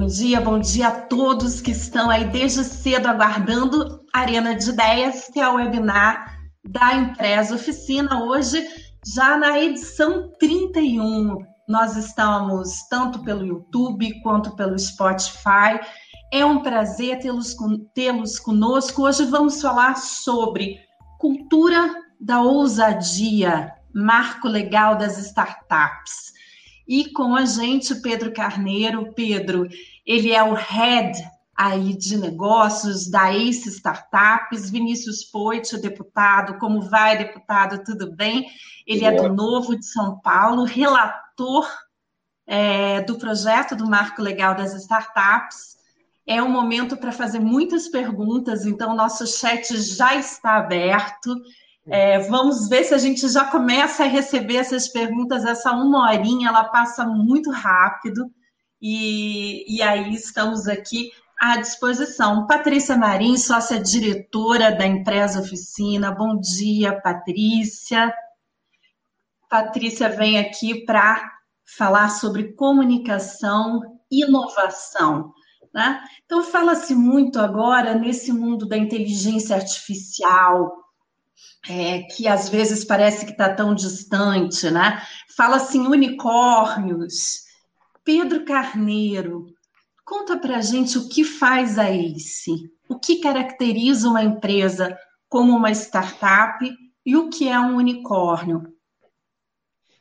Bom dia, bom dia a todos que estão aí desde cedo aguardando Arena de Ideias, que é o webinar da Empresa Oficina. Hoje, já na edição 31, nós estamos tanto pelo YouTube quanto pelo Spotify. É um prazer tê-los tê conosco. Hoje vamos falar sobre cultura da ousadia, marco legal das startups. E com a gente, Pedro Carneiro. Pedro, ele é o head aí de negócios da Ace Startups, Vinícius Poit, deputado, como vai, deputado, tudo bem? Ele é do Novo de São Paulo, relator é, do projeto do Marco Legal das Startups. É um momento para fazer muitas perguntas, então nosso chat já está aberto. É, vamos ver se a gente já começa a receber essas perguntas. Essa uma horinha ela passa muito rápido e, e aí estamos aqui à disposição. Patrícia Marim, sócia diretora da empresa Oficina. Bom dia, Patrícia. Patrícia vem aqui para falar sobre comunicação, inovação. Né? Então, fala-se muito agora nesse mundo da inteligência artificial, é, que às vezes parece que está tão distante, né? Fala-se em unicórnios. Pedro Carneiro, conta para a gente o que faz a ACE, o que caracteriza uma empresa como uma startup e o que é um unicórnio.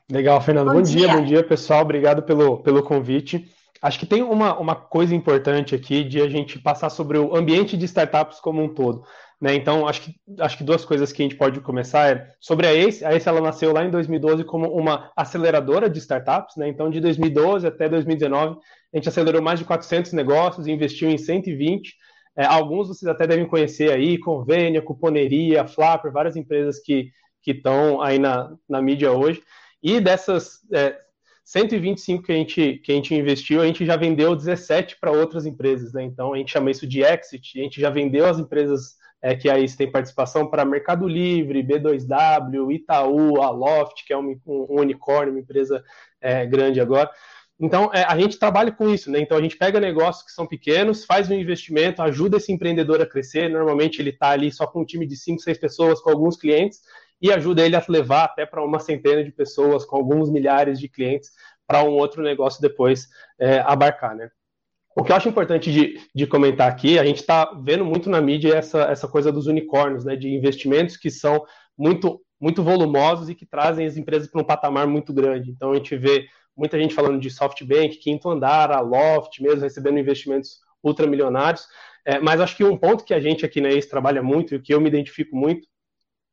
Legal, Fernando. Bom, bom dia. dia, bom dia, pessoal. Obrigado pelo, pelo convite. Acho que tem uma, uma coisa importante aqui de a gente passar sobre o ambiente de startups como um todo. Né? Então, acho que, acho que duas coisas que a gente pode começar é sobre a ACE. A ACE ela nasceu lá em 2012 como uma aceleradora de startups. Né? Então, de 2012 até 2019, a gente acelerou mais de 400 negócios e investiu em 120. É, alguns vocês até devem conhecer aí, Convênia, Cuponeria, Flapper, várias empresas que estão aí na, na mídia hoje. E dessas é, 125 que a, gente, que a gente investiu, a gente já vendeu 17 para outras empresas. Né? Então, a gente chama isso de exit. A gente já vendeu as empresas é, que aí tem participação para Mercado Livre, B2W, Itaú, a Loft, que é um, um unicórnio, uma empresa é, grande agora. Então, é, a gente trabalha com isso, né? Então, a gente pega negócios que são pequenos, faz um investimento, ajuda esse empreendedor a crescer. Normalmente, ele está ali só com um time de 5, 6 pessoas, com alguns clientes, e ajuda ele a levar até para uma centena de pessoas, com alguns milhares de clientes, para um outro negócio depois é, abarcar, né? O que eu acho importante de, de comentar aqui, a gente está vendo muito na mídia essa, essa coisa dos unicórnios, né, de investimentos que são muito, muito volumosos e que trazem as empresas para um patamar muito grande. Então a gente vê muita gente falando de SoftBank, Quinto Andar, a Loft, mesmo recebendo investimentos ultramilionários. É, mas acho que um ponto que a gente aqui na ACE trabalha muito e que eu me identifico muito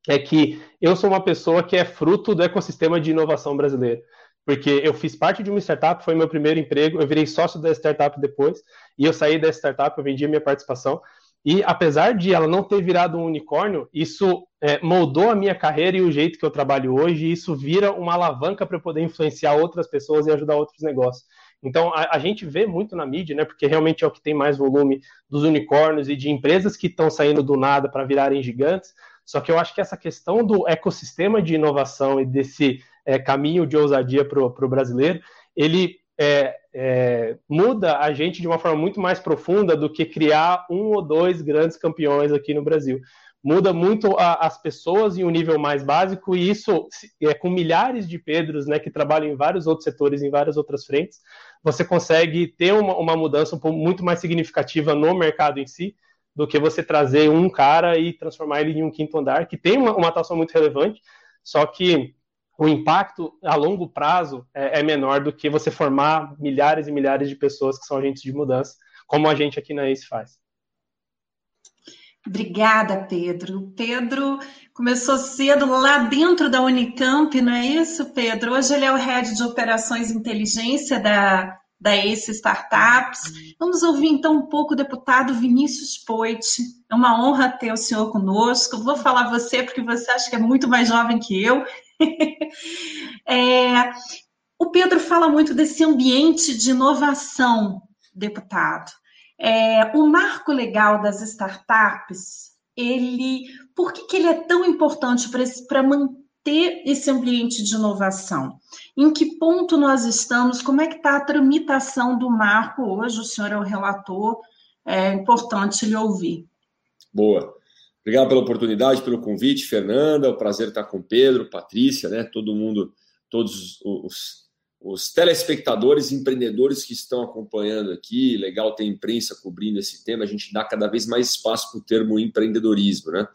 é que eu sou uma pessoa que é fruto do ecossistema de inovação brasileiro porque eu fiz parte de uma startup, foi meu primeiro emprego, eu virei sócio da startup depois, e eu saí da startup, eu vendi a minha participação, e apesar de ela não ter virado um unicórnio, isso é, moldou a minha carreira e o jeito que eu trabalho hoje, e isso vira uma alavanca para poder influenciar outras pessoas e ajudar outros negócios. Então, a, a, gente vê muito na mídia, né, porque realmente é o que tem mais volume dos unicórnios e de empresas que estão saindo do nada para virarem gigantes, só que eu acho que essa questão do ecossistema de inovação e desse é, caminho de ousadia para o brasileiro, ele é, é, muda a gente de uma forma muito mais profunda do que criar um ou dois grandes campeões aqui no Brasil. Muda muito a, as pessoas em um nível mais básico, e isso é com milhares de Pedros né, que trabalham em vários outros setores, em várias outras frentes, você consegue ter uma, uma mudança muito mais significativa no mercado em si, do que você trazer um cara e transformar ele em um quinto andar, que tem uma, uma atuação muito relevante, só que o impacto a longo prazo é, é, menor do que você formar milhares e milhares de pessoas que são agentes de mudança, como a gente aqui na ACE faz. Obrigada, Pedro. Pedro começou cedo lá dentro da Unicamp, não é isso, Pedro? Hoje ele é o head de operações inteligência da, da ACE Startups. Vamos ouvir então um pouco o deputado Vinícius Poit. É uma honra ter o senhor conosco. Vou falar você porque você acha que é muito mais jovem que eu é, o Pedro fala muito desse ambiente de inovação, deputado. É, o marco legal das startups, ele, por que, que ele é tão importante para manter ter esse ambiente de inovação? Em que ponto nós estamos? Como é que está a tramitação do marco hoje? O senhor é o relator, é importante lhe ouvir. Boa. Obrigado pela oportunidade, pelo convite, Fernanda. É um prazer estar com Pedro, Patrícia, né? Todo mundo, todos os, os telespectadores, empreendedores que estão acompanhando aqui. Legal ter imprensa cobrindo esse tema. A gente dá cada vez mais espaço para o termo empreendedorismo, né?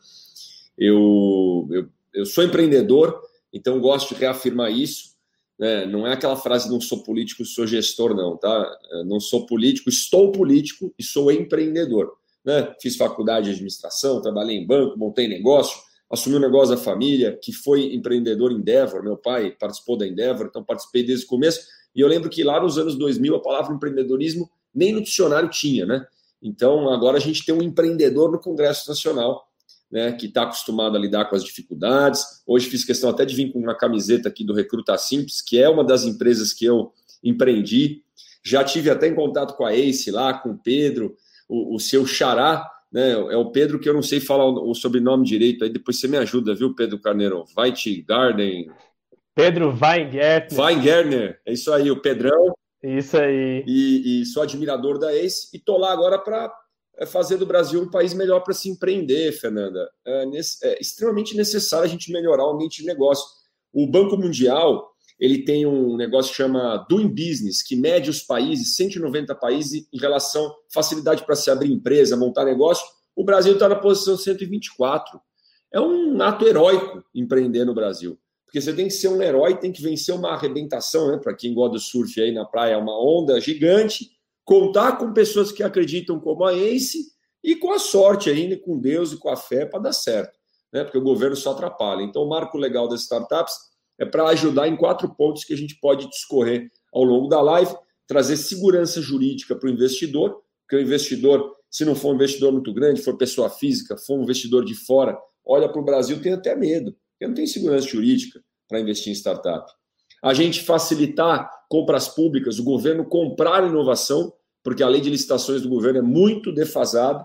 Eu, eu, eu sou empreendedor, então gosto de reafirmar isso. Né? Não é aquela frase não sou político, sou gestor, não, tá? Não sou político, estou político e sou empreendedor. Né? Fiz faculdade de administração, trabalhei em banco, montei negócio, assumi o um negócio da família, que foi empreendedor Endeavor. Meu pai participou da Endeavor, então participei desde o começo. E eu lembro que lá nos anos 2000 a palavra empreendedorismo nem no dicionário tinha, né? Então agora a gente tem um empreendedor no Congresso Nacional né, que está acostumado a lidar com as dificuldades. Hoje fiz questão até de vir com uma camiseta aqui do Recruta Simples, que é uma das empresas que eu empreendi. Já tive até em contato com a Ace lá, com o Pedro, o, o seu xará, né? É o Pedro que eu não sei falar o, o sobrenome direito, aí depois você me ajuda, viu, Pedro Carneiro? White Garden. Pedro Weingärtner. Weingärtner, é isso aí, o Pedrão. Isso aí. E, e sou admirador da Ace e tô lá agora para é fazer do Brasil um país melhor para se empreender, Fernanda. É, é, extremamente necessário a gente melhorar o ambiente de negócio. O Banco Mundial ele tem um negócio que chama Doing Business, que mede os países, 190 países, em relação à facilidade para se abrir empresa, montar negócio. O Brasil está na posição 124. É um ato heróico empreender no Brasil. Porque você tem que ser um herói, tem que vencer uma arrebentação, né? Para quem gosta do surf aí na praia, uma onda gigante contar com pessoas que acreditam como a Ace e com a sorte ainda, com Deus e com a fé para dar certo, né? Porque o governo só atrapalha. Então, o marco legal das startups é para ajudar em quatro pontos que a gente pode discorrer ao longo da live, trazer segurança jurídica para o investidor, porque o investidor, se não for um investidor muito grande, for pessoa física, for um investidor de fora, olha para o Brasil, tem até medo, porque não tem segurança jurídica para investir em startup. A gente facilitar compras públicas, o governo comprar inovação, porque a lei de licitações do governo é muito defasada.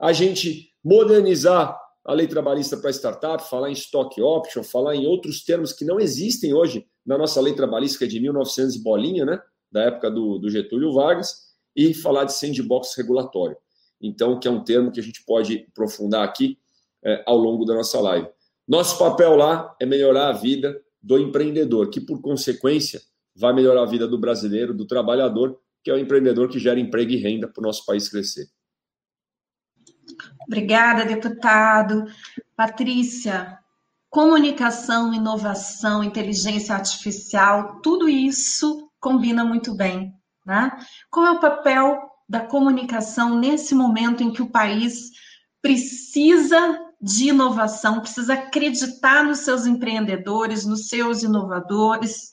A gente modernizar a lei trabalhista para startup, falar em stock option, falar em outros termos que não existem hoje na nossa lei trabalhista, é de 1900 e bolinha, né? Da época do, do Getúlio Vargas, e falar de sandbox regulatório. Então, que é um termo que a gente pode aprofundar aqui é, ao longo da nossa live. Nosso papel lá é melhorar a vida do empreendedor, que por consequência vai melhorar a vida do brasileiro, do trabalhador, que é o empreendedor que gera emprego e renda para o nosso país crescer. Obrigada, deputado. Patrícia, comunicação, inovação, inteligência artificial, tudo isso combina muito bem. Né? Qual é o papel da comunicação nesse momento em que o país precisa de inovação, precisa acreditar nos seus empreendedores, nos seus inovadores,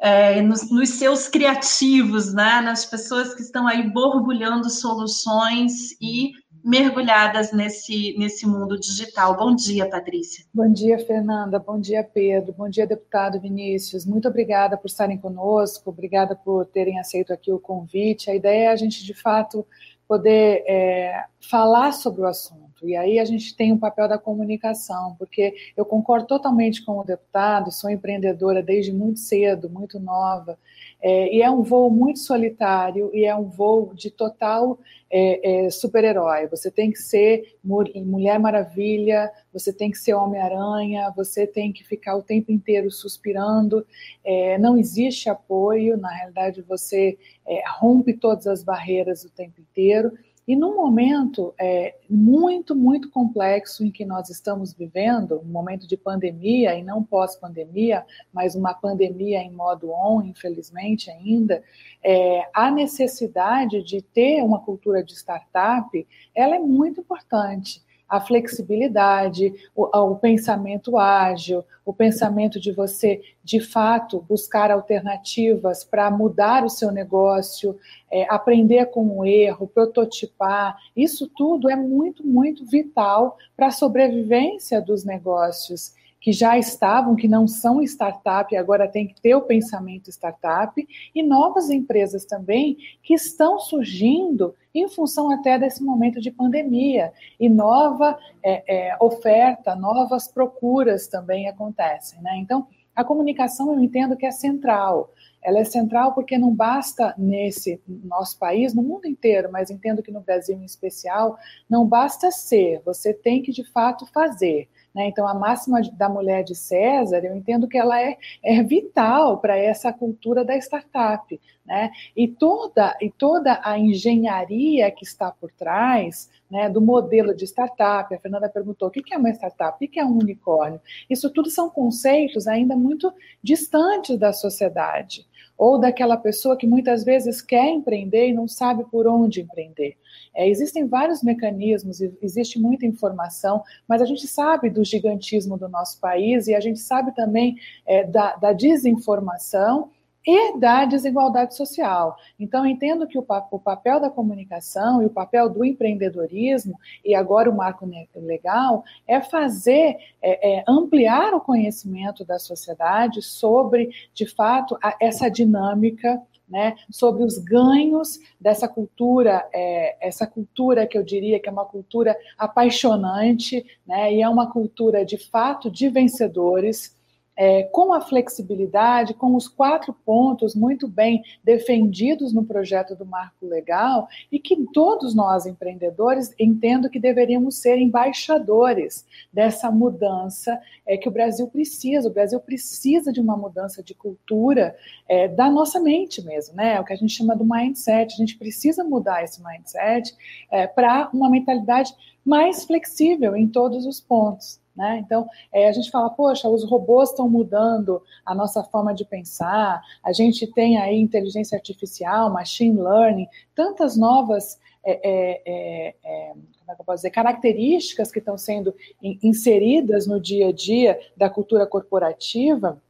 é, nos, nos, seus criativos, né? nas pessoas que estão aí borbulhando soluções e mergulhadas nesse, nesse mundo digital. Bom dia, Patrícia. Bom dia, Fernanda. Bom dia, Pedro. Bom dia, deputado Vinícius. Muito obrigada por estarem conosco, obrigada por terem aceito aqui o convite. A ideia é a gente, de fato, poder é, falar sobre o assunto e aí a gente tem o um papel da comunicação, porque eu concordo totalmente com o deputado, sou empreendedora desde muito cedo, muito nova, é, e é um voo muito solitário e é um voo de total é, é, super-herói. Você tem que ser Mulher Maravilha, você tem que ser Homem-Aranha, você tem que ficar o tempo inteiro suspirando. É, não existe apoio, na realidade, você é, rompe todas as barreiras o tempo inteiro. E num momento é, muito, muito complexo em que nós estamos vivendo, um momento de pandemia e não pós-pandemia, mas uma pandemia em modo on, infelizmente ainda, é, a necessidade de ter uma cultura de startup, ela é muito importante a flexibilidade, o, o, pensamento ágil, o pensamento de você, de fato, buscar alternativas para mudar o seu negócio, é, aprender com o erro, prototipar. Isso tudo é muito, muito vital para a sobrevivência dos negócios que já estavam, que não são startup e agora tem que ter o pensamento startup, e novas empresas também que estão surgindo em função até desse momento de pandemia. E nova é, é, oferta, novas procuras também acontecem. Né? Então, a comunicação eu entendo que é central. Ela é central porque não basta nesse nosso país, no mundo inteiro, mas entendo que no Brasil em especial, não basta ser, você tem que de fato fazer. Né? Então, a máxima da mulher de César, eu entendo que ela é, é vital para essa cultura da startup. Né? E, toda, e toda a engenharia que está por trás né, do modelo de startup, a Fernanda perguntou o que é uma startup, o que é um unicórnio. Isso tudo são conceitos ainda muito distantes da sociedade ou daquela pessoa que muitas vezes quer empreender e não sabe por onde empreender. É, existem vários mecanismos, existe muita informação, mas a gente sabe do gigantismo do nosso país e a gente sabe também é, da, da desinformação e da desigualdade social. Então, entendo que o, o, papel da comunicação e o papel do empreendedorismo, e agora o marco legal, é fazer, é, é ampliar o conhecimento da sociedade sobre, de fato, a, essa dinâmica. Né, sobre os ganhos dessa cultura, é, essa cultura que eu diria que é uma cultura apaixonante, né, e é uma cultura de fato de vencedores, é, com a flexibilidade, com os quatro pontos muito bem defendidos no projeto do marco legal, e que todos nós empreendedores entendo que deveríamos ser embaixadores dessa mudança é, que o Brasil precisa. O Brasil precisa de uma mudança de cultura é, da nossa mente mesmo, né? É o que a gente chama do mindset. A gente precisa mudar esse mindset é, para uma mentalidade mais flexível em todos os pontos. Né? Então, é, a gente fala, poxa, os robôs estão mudando a nossa forma de pensar, a gente tem aí inteligência artificial, machine learning, tantas novas é, é, é, é é dizer, características que estão sendo inseridas no dia a dia da cultura corporativa.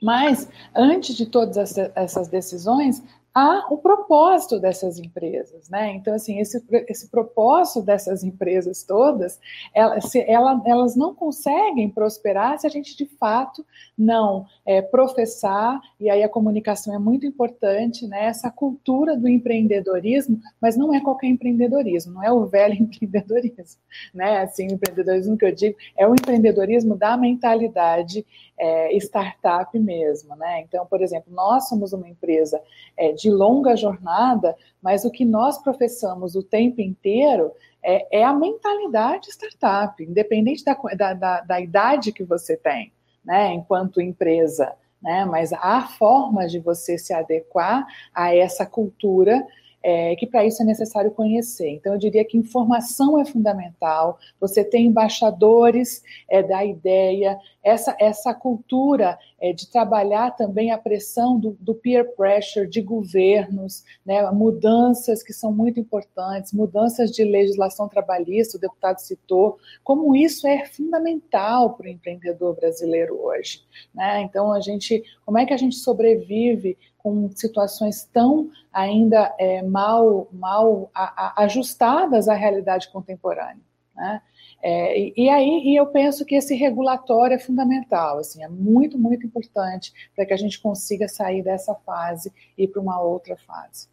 Mas, antes de todas essas decisões, a o propósito dessas empresas, né? Então, assim, esse, esse propósito dessas empresas todas, elas, se, ela, elas não conseguem prosperar se a gente, de fato, não é, professar, e aí a comunicação é muito importante, né? Essa cultura do empreendedorismo, mas não é qualquer empreendedorismo, não é o velho empreendedorismo, né? Assim, o empreendedorismo que eu digo é o empreendedorismo da mentalidade é, startup mesmo, né? Então, por exemplo, nós somos uma empresa é, de longa jornada, mas o que nós professamos o tempo inteiro é, é a mentalidade startup, independente da, da, da, da idade que você tem, né? Enquanto empresa, né? Mas há formas de você se adequar a essa cultura é, que para isso é necessário conhecer. Então, eu diria que informação é fundamental, você tem embaixadores é, da ideia, essa, essa cultura é, de trabalhar também a pressão do, do peer pressure de governos, né, mudanças que são muito importantes, mudanças de legislação trabalhista, o deputado citou, como isso é fundamental para o empreendedor brasileiro hoje. Né? Então, a gente, como é que a gente sobrevive com situações tão ainda é, mal, mal a, a, ajustadas à realidade contemporânea. Né? É, e, e, aí e eu penso que esse regulatório é fundamental, assim, é muito, muito importante para que a gente consiga sair dessa fase e para uma outra fase.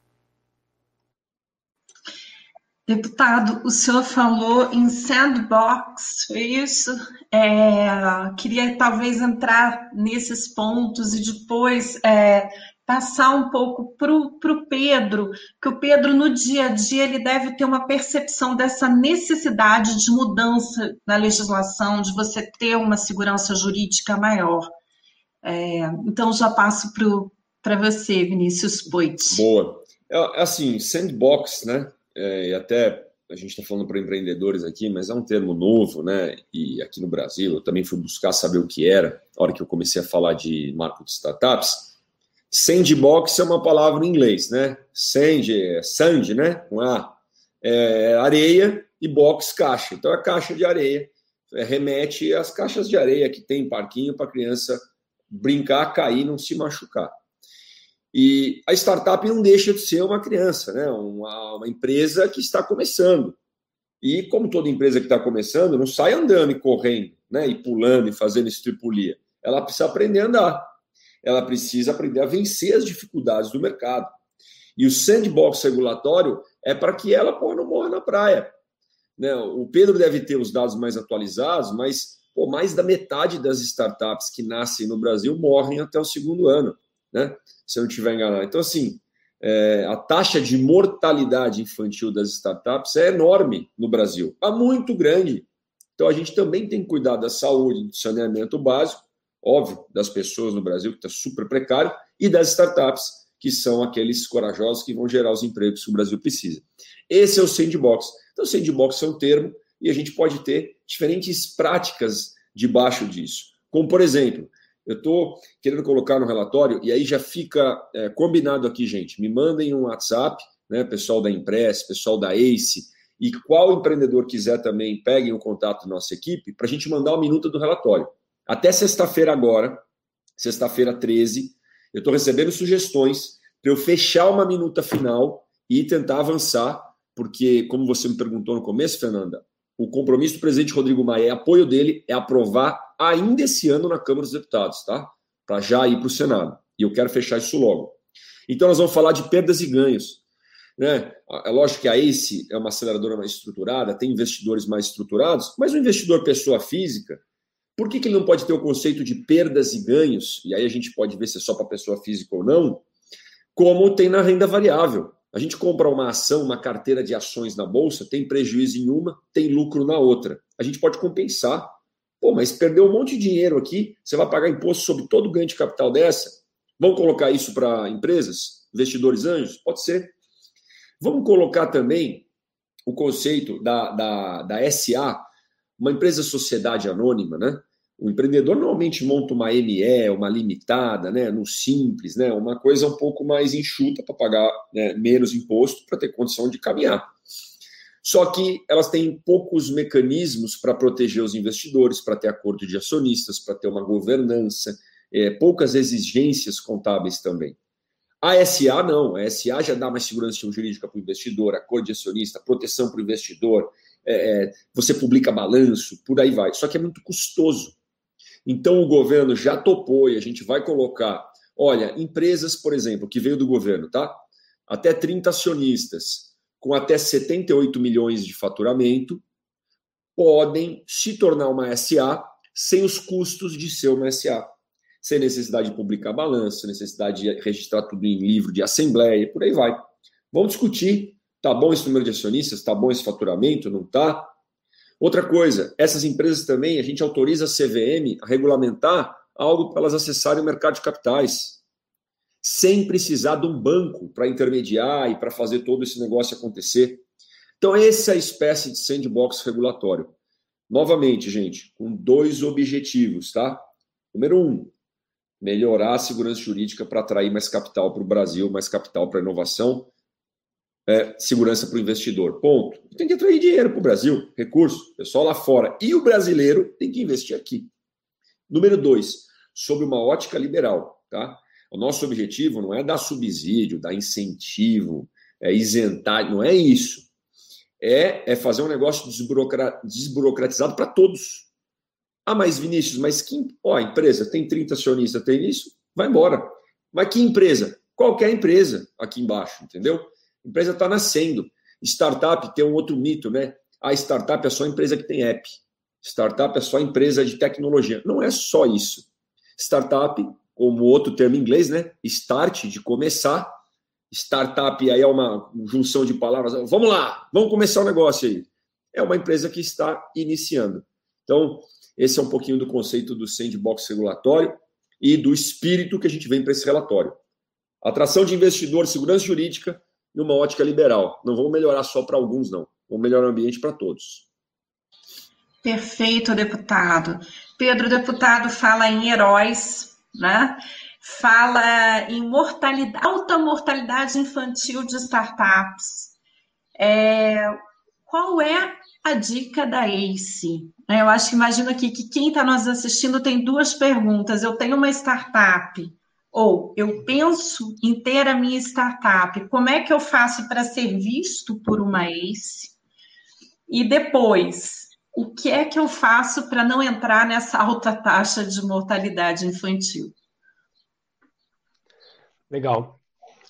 Deputado, o senhor falou em sandbox, foi isso? É, queria talvez entrar nesses pontos e depois é, passar um pouco para o Pedro, que o Pedro, no dia a dia, ele deve ter uma percepção dessa necessidade de mudança na legislação, de você ter uma segurança jurídica maior. É, então, já passo para você, Vinícius Poit. Boa. É, assim, sandbox, né? É, e até a gente está falando para empreendedores aqui, mas é um termo novo, né? E aqui no Brasil, eu também fui buscar saber o que era, na hora que eu comecei a falar de marco de startups Sandbox é uma palavra em inglês, né? Sand, sand, né? Com A. É areia e box, caixa. Então, a caixa de areia é, remete às caixas de areia que tem parquinho para criança brincar, cair, não se machucar. E a startup não deixa de ser uma criança, né? uma, uma empresa que está começando. E como toda empresa que está começando, não sai andando e correndo. né, e pulando e fazendo estripulia. Ela precisa aprender a andar. Ela precisa aprender a vencer as dificuldades do mercado. E o sandbox regulatório é para que ela pô, não morra na praia. Né? O Pedro deve ter os dados mais atualizados, mas pô, mais da metade das startups que nascem no Brasil morrem até o segundo ano, né? se eu não estiver enganado. Então, assim, é, a taxa de mortalidade infantil das startups é enorme no Brasil, é muito grande. Então, a gente também tem que cuidar da saúde, do saneamento básico, óbvio, das pessoas no Brasil, que está super precário, e das startups, que são aqueles corajosos que vão gerar os empregos que o Brasil precisa. Esse é o sandbox. Então, sandbox é um termo e a gente pode ter diferentes práticas debaixo disso. Como, por exemplo, eu estou querendo colocar no relatório, e aí já fica é, combinado aqui, gente. Me mandem um WhatsApp, né, pessoal da Impress, pessoal da ACE, e qual empreendedor quiser também, peguem o contato da nossa equipe para a gente mandar uma minuta do relatório. Até sexta-feira agora, sexta-feira 13, eu estou recebendo sugestões para eu fechar uma minuta final e tentar avançar, porque, como você me perguntou no começo, Fernanda, o compromisso do presidente Rodrigo Maia, apoio dele, é aprovar ainda esse ano na Câmara dos Deputados, tá? Para já ir para o Senado. E eu quero fechar isso logo. Então, nós vamos falar de perdas e ganhos. Né? É lógico que a ACE é uma aceleradora mais estruturada, tem investidores mais estruturados, mas o investidor pessoa física, por que, que ele não pode ter o conceito de perdas e ganhos? E aí a gente pode ver se é só para pessoa física ou não, como tem na renda variável. A gente compra uma ação, uma carteira de ações na bolsa, tem prejuízo em uma, tem lucro na outra. A gente pode compensar. Pô, mas perdeu um monte de dinheiro aqui, você vai pagar imposto sobre todo o ganho de capital dessa? Vamos colocar isso para empresas, investidores anjos? Pode ser. Vamos colocar também o conceito da, da, da SA, uma empresa sociedade anônima, né? O empreendedor normalmente monta uma ME, uma limitada, né, no simples, né, uma coisa um pouco mais enxuta para pagar né, menos imposto para ter condição de caminhar. Só que elas têm poucos mecanismos para proteger os investidores, para ter acordo de acionistas, para ter uma governança, é, poucas exigências contábeis também. A SA não, a SA já dá mais segurança jurídica para o investidor, acordo de acionista, proteção para o investidor, é, é, você publica balanço, por aí vai. Só que é muito custoso. Então o governo já topou e a gente vai colocar, olha, empresas, por exemplo, que veio do governo, tá? Até 30 acionistas, com até 78 milhões de faturamento, podem se tornar uma SA sem os custos de ser uma SA. Sem necessidade de publicar balanço, necessidade de registrar tudo em livro de assembleia, por aí vai. Vamos discutir, tá bom esse número de acionistas, tá bom esse faturamento, não tá? Outra coisa, essas empresas também, a gente autoriza a CVM a regulamentar algo para elas acessarem o mercado de capitais, sem precisar de um banco para intermediar e para fazer todo esse negócio acontecer. Então, essa é a espécie de sandbox regulatório. Novamente, gente, com dois objetivos, tá? Número um, melhorar a segurança jurídica para atrair mais capital para o Brasil, mais capital para a inovação é, segurança para o investidor. Ponto. Tem que atrair dinheiro para o Brasil, recurso, pessoal lá fora. E o brasileiro tem que investir aqui. Número dois, sobre uma ótica liberal. Tá? O nosso objetivo não é dar subsídio, dar incentivo, é isentar, não é isso. É, é fazer um negócio desburocra, desburocratizado para todos. Ah, mas Vinícius, mas que ó, a empresa tem 30 acionistas, tem isso? Vai embora. Mas que empresa? Qualquer empresa aqui embaixo, entendeu? Empresa está nascendo. Startup tem um outro mito, né? A startup é só empresa que tem app. Startup é só empresa de tecnologia. Não é só isso. Startup, como outro termo em inglês, né? Start, de começar. Startup aí é uma junção de palavras. Vamos lá, vamos começar o negócio aí. É uma empresa que está iniciando. Então, esse é um pouquinho do conceito do sandbox regulatório e do espírito que a gente vem para esse relatório. Atração de investidor, segurança jurídica, numa ótica liberal. Não vão melhorar só para alguns, não. Vão melhorar o ambiente para todos. Perfeito, deputado. Pedro, deputado, fala em heróis, né? Fala em mortalidade, alta mortalidade infantil de startups. É, qual é a dica da ACE? Eu acho que imagino aqui que quem está nos assistindo tem duas perguntas. Eu tenho uma startup ou eu penso em ter a minha startup, como é que eu faço para ser visto por uma ACE? E depois, o que é que eu faço para não entrar nessa alta taxa de mortalidade infantil? Legal.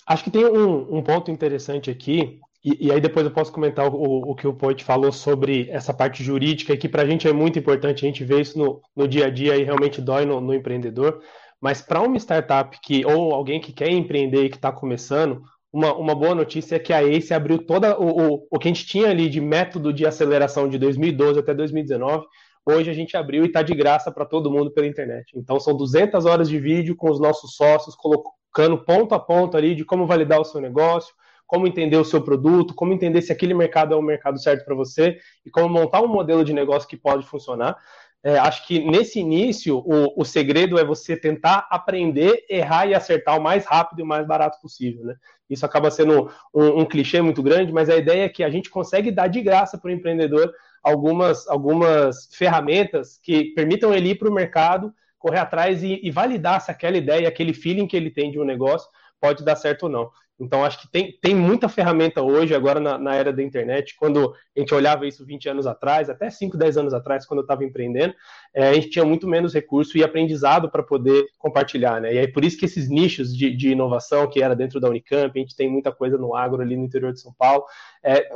Acho que tem um, um ponto interessante aqui, e, e, aí depois eu posso comentar o, o que o Poit falou sobre essa parte jurídica, que para a gente é muito importante, a gente vê isso no, no dia a dia e realmente dói no, no empreendedor. Mas para uma startup que, ou alguém que quer empreender e que está começando, uma, uma boa notícia é que a ACE abriu toda o, o, o que a gente tinha ali de método de aceleração de 2012 até 2019. Hoje a gente abriu e está de graça para todo mundo pela internet. Então são 200 horas de vídeo com os nossos sócios, colocando ponto a ponto ali de como validar o seu negócio, como entender o seu produto, como entender se aquele mercado é o mercado certo para você e como montar um modelo de negócio que pode funcionar. É, acho que nesse início o, o, segredo é você tentar aprender, errar e acertar o mais rápido e o mais barato possível. Né? Isso acaba sendo um, um clichê muito grande, mas a ideia é que a gente consegue dar de graça para o empreendedor algumas, algumas ferramentas que permitam ele ir para o mercado, correr atrás e, e validar se aquela ideia, aquele feeling que ele tem de um negócio pode dar certo ou não. Então, acho que tem, tem muita ferramenta hoje, agora na, na, era da internet. Quando a gente olhava isso 20 anos atrás, até 5, 10 anos atrás, quando eu estava empreendendo, é, a gente tinha muito menos recurso e aprendizado para poder compartilhar. Né? E é por isso que esses nichos de, de, inovação, que era dentro da Unicamp, a gente tem muita coisa no agro ali no interior de São Paulo, é,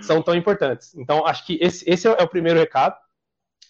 são tão importantes. Então, acho que esse, esse é o primeiro recado.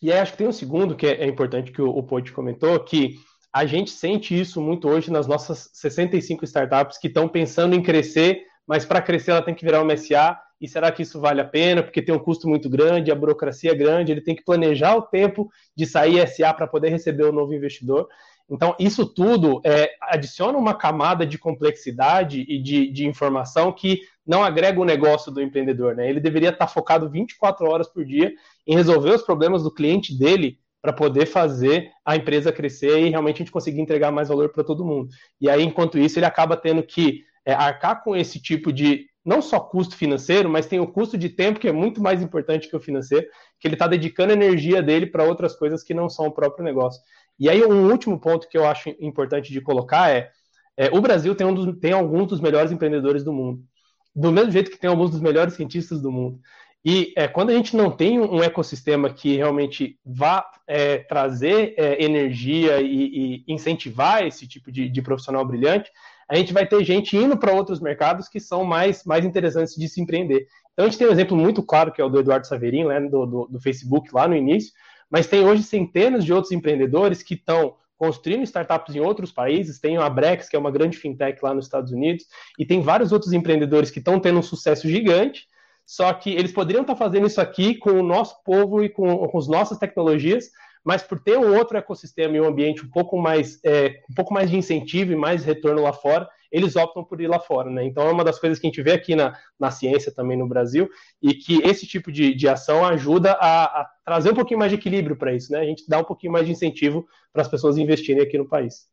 E aí, acho que tem um segundo que é, é importante que o, o Poit comentou, que a gente sente isso muito hoje nas nossas 65 startups que estão pensando em crescer, mas para crescer ela tem que virar uma SA. E será que isso vale a pena? Porque tem um custo muito grande, a burocracia é grande, ele tem que planejar o tempo de sair SA para poder receber o um novo investidor. Então, isso tudo é, adiciona uma camada de complexidade e de, de, informação que não agrega o negócio do empreendedor. Né? Ele deveria estar focado 24 horas por dia em resolver os problemas do cliente dele para poder fazer a empresa crescer e realmente a gente conseguir entregar mais valor para todo mundo. E aí, enquanto isso, ele acaba tendo que é, arcar com esse tipo de não só custo financeiro, mas tem o custo de tempo que é muito mais importante que o financeiro, que ele está dedicando energia dele para outras coisas que não são o próprio negócio. E aí, um último ponto que eu acho importante de colocar é, é o Brasil tem, um dos, tem alguns dos melhores empreendedores do mundo. Do mesmo jeito que tem alguns dos melhores cientistas do mundo. E é, quando a gente não tem um ecossistema que realmente vá é, trazer é, energia e, e, incentivar esse tipo de, de, profissional brilhante, a gente vai ter gente indo para outros mercados que são mais, mais interessantes de se empreender. Então a gente tem um exemplo muito claro que é o do Eduardo Saverin, né, do, do, do Facebook lá no início, mas tem hoje centenas de outros empreendedores que estão construindo startups em outros países. Tem a Brex, que é uma grande fintech lá nos Estados Unidos, e tem vários outros empreendedores que estão tendo um sucesso gigante só que eles poderiam estar fazendo isso aqui com o nosso povo e com, com as nossas tecnologias, mas por ter um outro ecossistema e um ambiente um pouco mais, é, um pouco mais de incentivo e mais retorno lá fora, eles optam por ir lá fora, né? Então é uma das coisas que a gente vê aqui na, na ciência também no Brasil, e que esse tipo de, de ação ajuda a, a trazer um pouquinho mais de equilíbrio para isso, né? A gente dá um pouquinho mais de incentivo para as pessoas investirem aqui no país.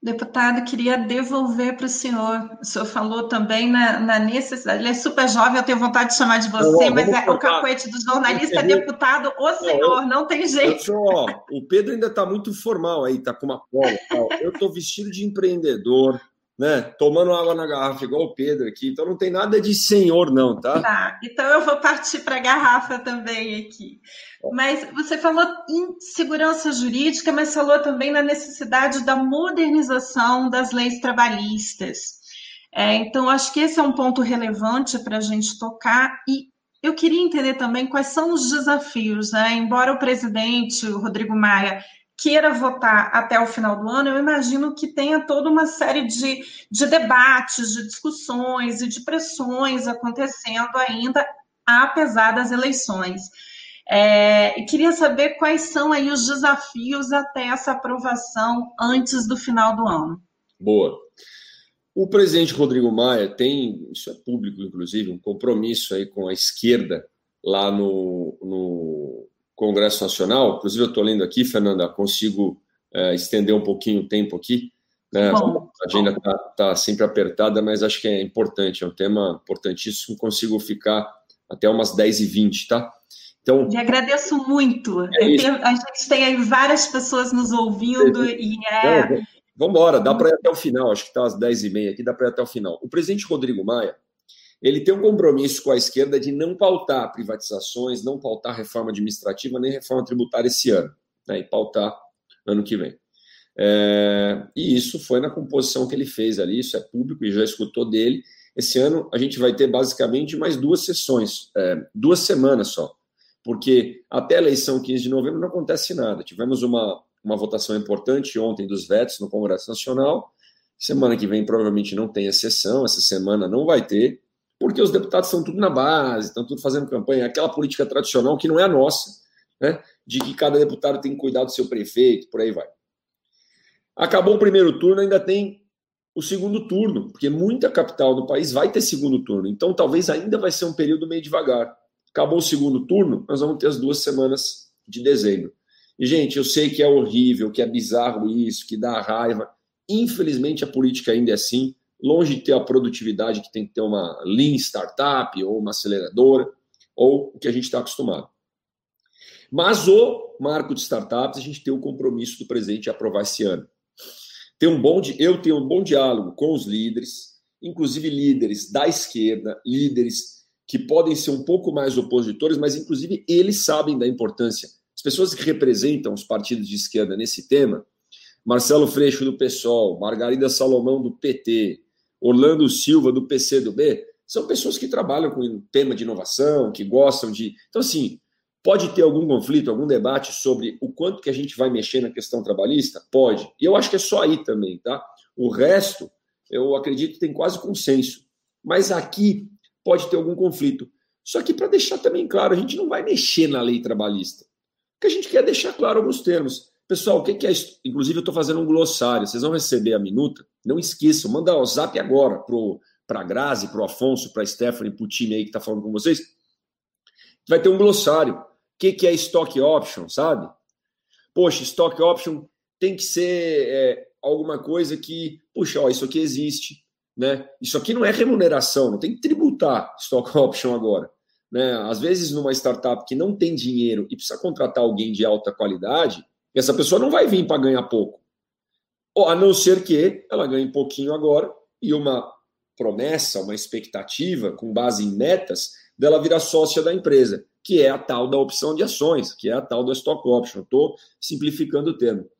Deputado, queria devolver para o senhor. O senhor falou também na, na, necessidade. Ele é super jovem, eu tenho vontade de chamar de você, não, mas é, o cacuete do jornalista, deputado, o senhor, não, tem jeito. Sou, ó, o Pedro ainda está muito formal aí, está com uma cola. Eu estou vestido de empreendedor, né? Tomando água na garrafa, igual o Pedro aqui. Então não tem nada de senhor, não, tá? Tá, então eu vou partir para a garrafa também aqui. Mas você falou em segurança jurídica, mas falou também na necessidade da modernização das leis trabalhistas. É, então, acho que esse é um ponto relevante para a gente tocar. E eu queria entender também quais são os desafios, né? Embora o presidente, o Rodrigo Maia, queira votar até o final do ano, eu imagino que tenha toda uma série de, de debates, de discussões e de pressões acontecendo ainda, apesar das eleições. É, e queria saber quais são aí os desafios até essa aprovação antes do final do ano. Boa. O presidente Rodrigo Maia tem, isso é público inclusive, um compromisso aí com a esquerda lá no, no Congresso Nacional. Inclusive, eu estou lendo aqui, Fernanda, consigo é, estender um pouquinho o tempo aqui. Né? Bom, a agenda está tá sempre apertada, mas acho que é importante, é um tema importantíssimo. Consigo ficar até umas 10h20, tá? Então, Eu agradeço muito. É a gente tem aí várias pessoas nos ouvindo é, e é. Vamos embora, dá para ir até o final, acho que está às 10h30 aqui, dá para ir até o final. O presidente Rodrigo Maia ele tem um compromisso com a esquerda de não pautar privatizações, não pautar reforma administrativa nem reforma tributária esse ano, né, e pautar ano que vem. É, e isso foi na composição que ele fez ali, isso é público e já escutou dele. Esse ano a gente vai ter basicamente mais duas sessões, é, duas semanas só, porque até a eleição 15 de novembro não acontece nada. Tivemos uma, uma votação importante ontem dos vetos no Congresso Nacional. Semana que vem provavelmente não tem a sessão, essa semana não vai ter porque os deputados estão tudo na base, estão tudo fazendo campanha, aquela política tradicional que não é a nossa, né? De que cada deputado tem que cuidar do seu prefeito, por aí vai. Acabou o primeiro turno, ainda tem o segundo turno, porque muita capital do país vai ter segundo turno, então talvez ainda vai ser um período meio devagar. Acabou o segundo turno, nós vamos ter as duas semanas de dezembro. E, gente, eu sei que é horrível, que é bizarro isso, que dá raiva. Infelizmente, a política ainda é assim longe de ter a produtividade que tem que ter uma lean startup ou uma aceleradora, ou o que a gente está acostumado. Mas o marco de startups, a gente tem o compromisso do presidente de aprovar esse ano. Tem um bom, eu tenho um bom diálogo com os líderes, inclusive líderes da esquerda, líderes que podem ser um pouco mais opositores, mas inclusive eles sabem da importância. As pessoas que representam os partidos de esquerda nesse tema, Marcelo Freixo do PSOL, Margarida Salomão do PT, Orlando Silva, do PCdoB, são pessoas que trabalham com tema de inovação, que gostam de. Então, assim, pode ter algum conflito, algum debate sobre o quanto que a gente vai mexer na questão trabalhista? Pode. E eu acho que é só aí também, tá? O resto, eu acredito que tem quase consenso. Mas aqui pode ter algum conflito. Só que, para deixar também claro, a gente não vai mexer na lei trabalhista. O que a gente quer é deixar claro alguns termos. Pessoal, o que é isso? Inclusive, eu estou fazendo um glossário. Vocês vão receber a minuta. Não esqueçam, manda o zap agora para a Grazi, para o Afonso, para a Stephanie, para o time aí que está falando com vocês. Vai ter um glossário. O que, é stock option, sabe? Poxa, stock option tem que ser é, alguma coisa que, puxa, ó, isso aqui existe. Né? Isso aqui não é remuneração, não tem que tributar stock option agora. Né? Às vezes, numa startup que não tem dinheiro e precisa contratar alguém de alta qualidade, essa pessoa não vai vir para ganhar pouco. A não ser que ela ganhe pouquinho agora e uma promessa, uma expectativa com base em metas dela virar sócia da empresa, que é a tal da opção de ações, que é a tal da stock option. Estou simplificando o termo.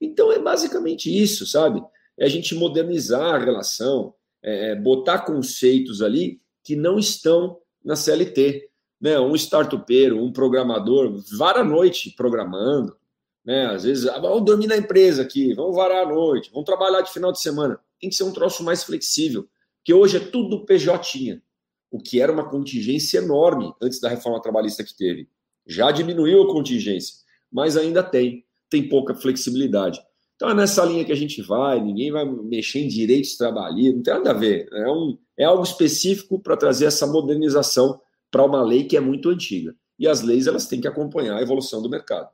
Então é basicamente isso, sabe? É a gente modernizar a relação, é, é botar conceitos ali que não estão na CLT. Né? Um startupeiro, um programador, vara a noite programando, né? Às vezes, ah, vamos dormir na empresa aqui, vamos varar à noite, vamos trabalhar de final de semana. Tem que ser um troço mais flexível, que hoje é tudo PJ, o que era uma contingência enorme antes da reforma trabalhista que teve. Já diminuiu a contingência, mas ainda tem, tem pouca flexibilidade. Então é nessa linha que a gente vai, ninguém vai mexer em direitos trabalhistas, não tem nada a ver. É, um, é algo específico para trazer essa modernização para uma lei que é muito antiga. E as leis elas têm que acompanhar a evolução do mercado.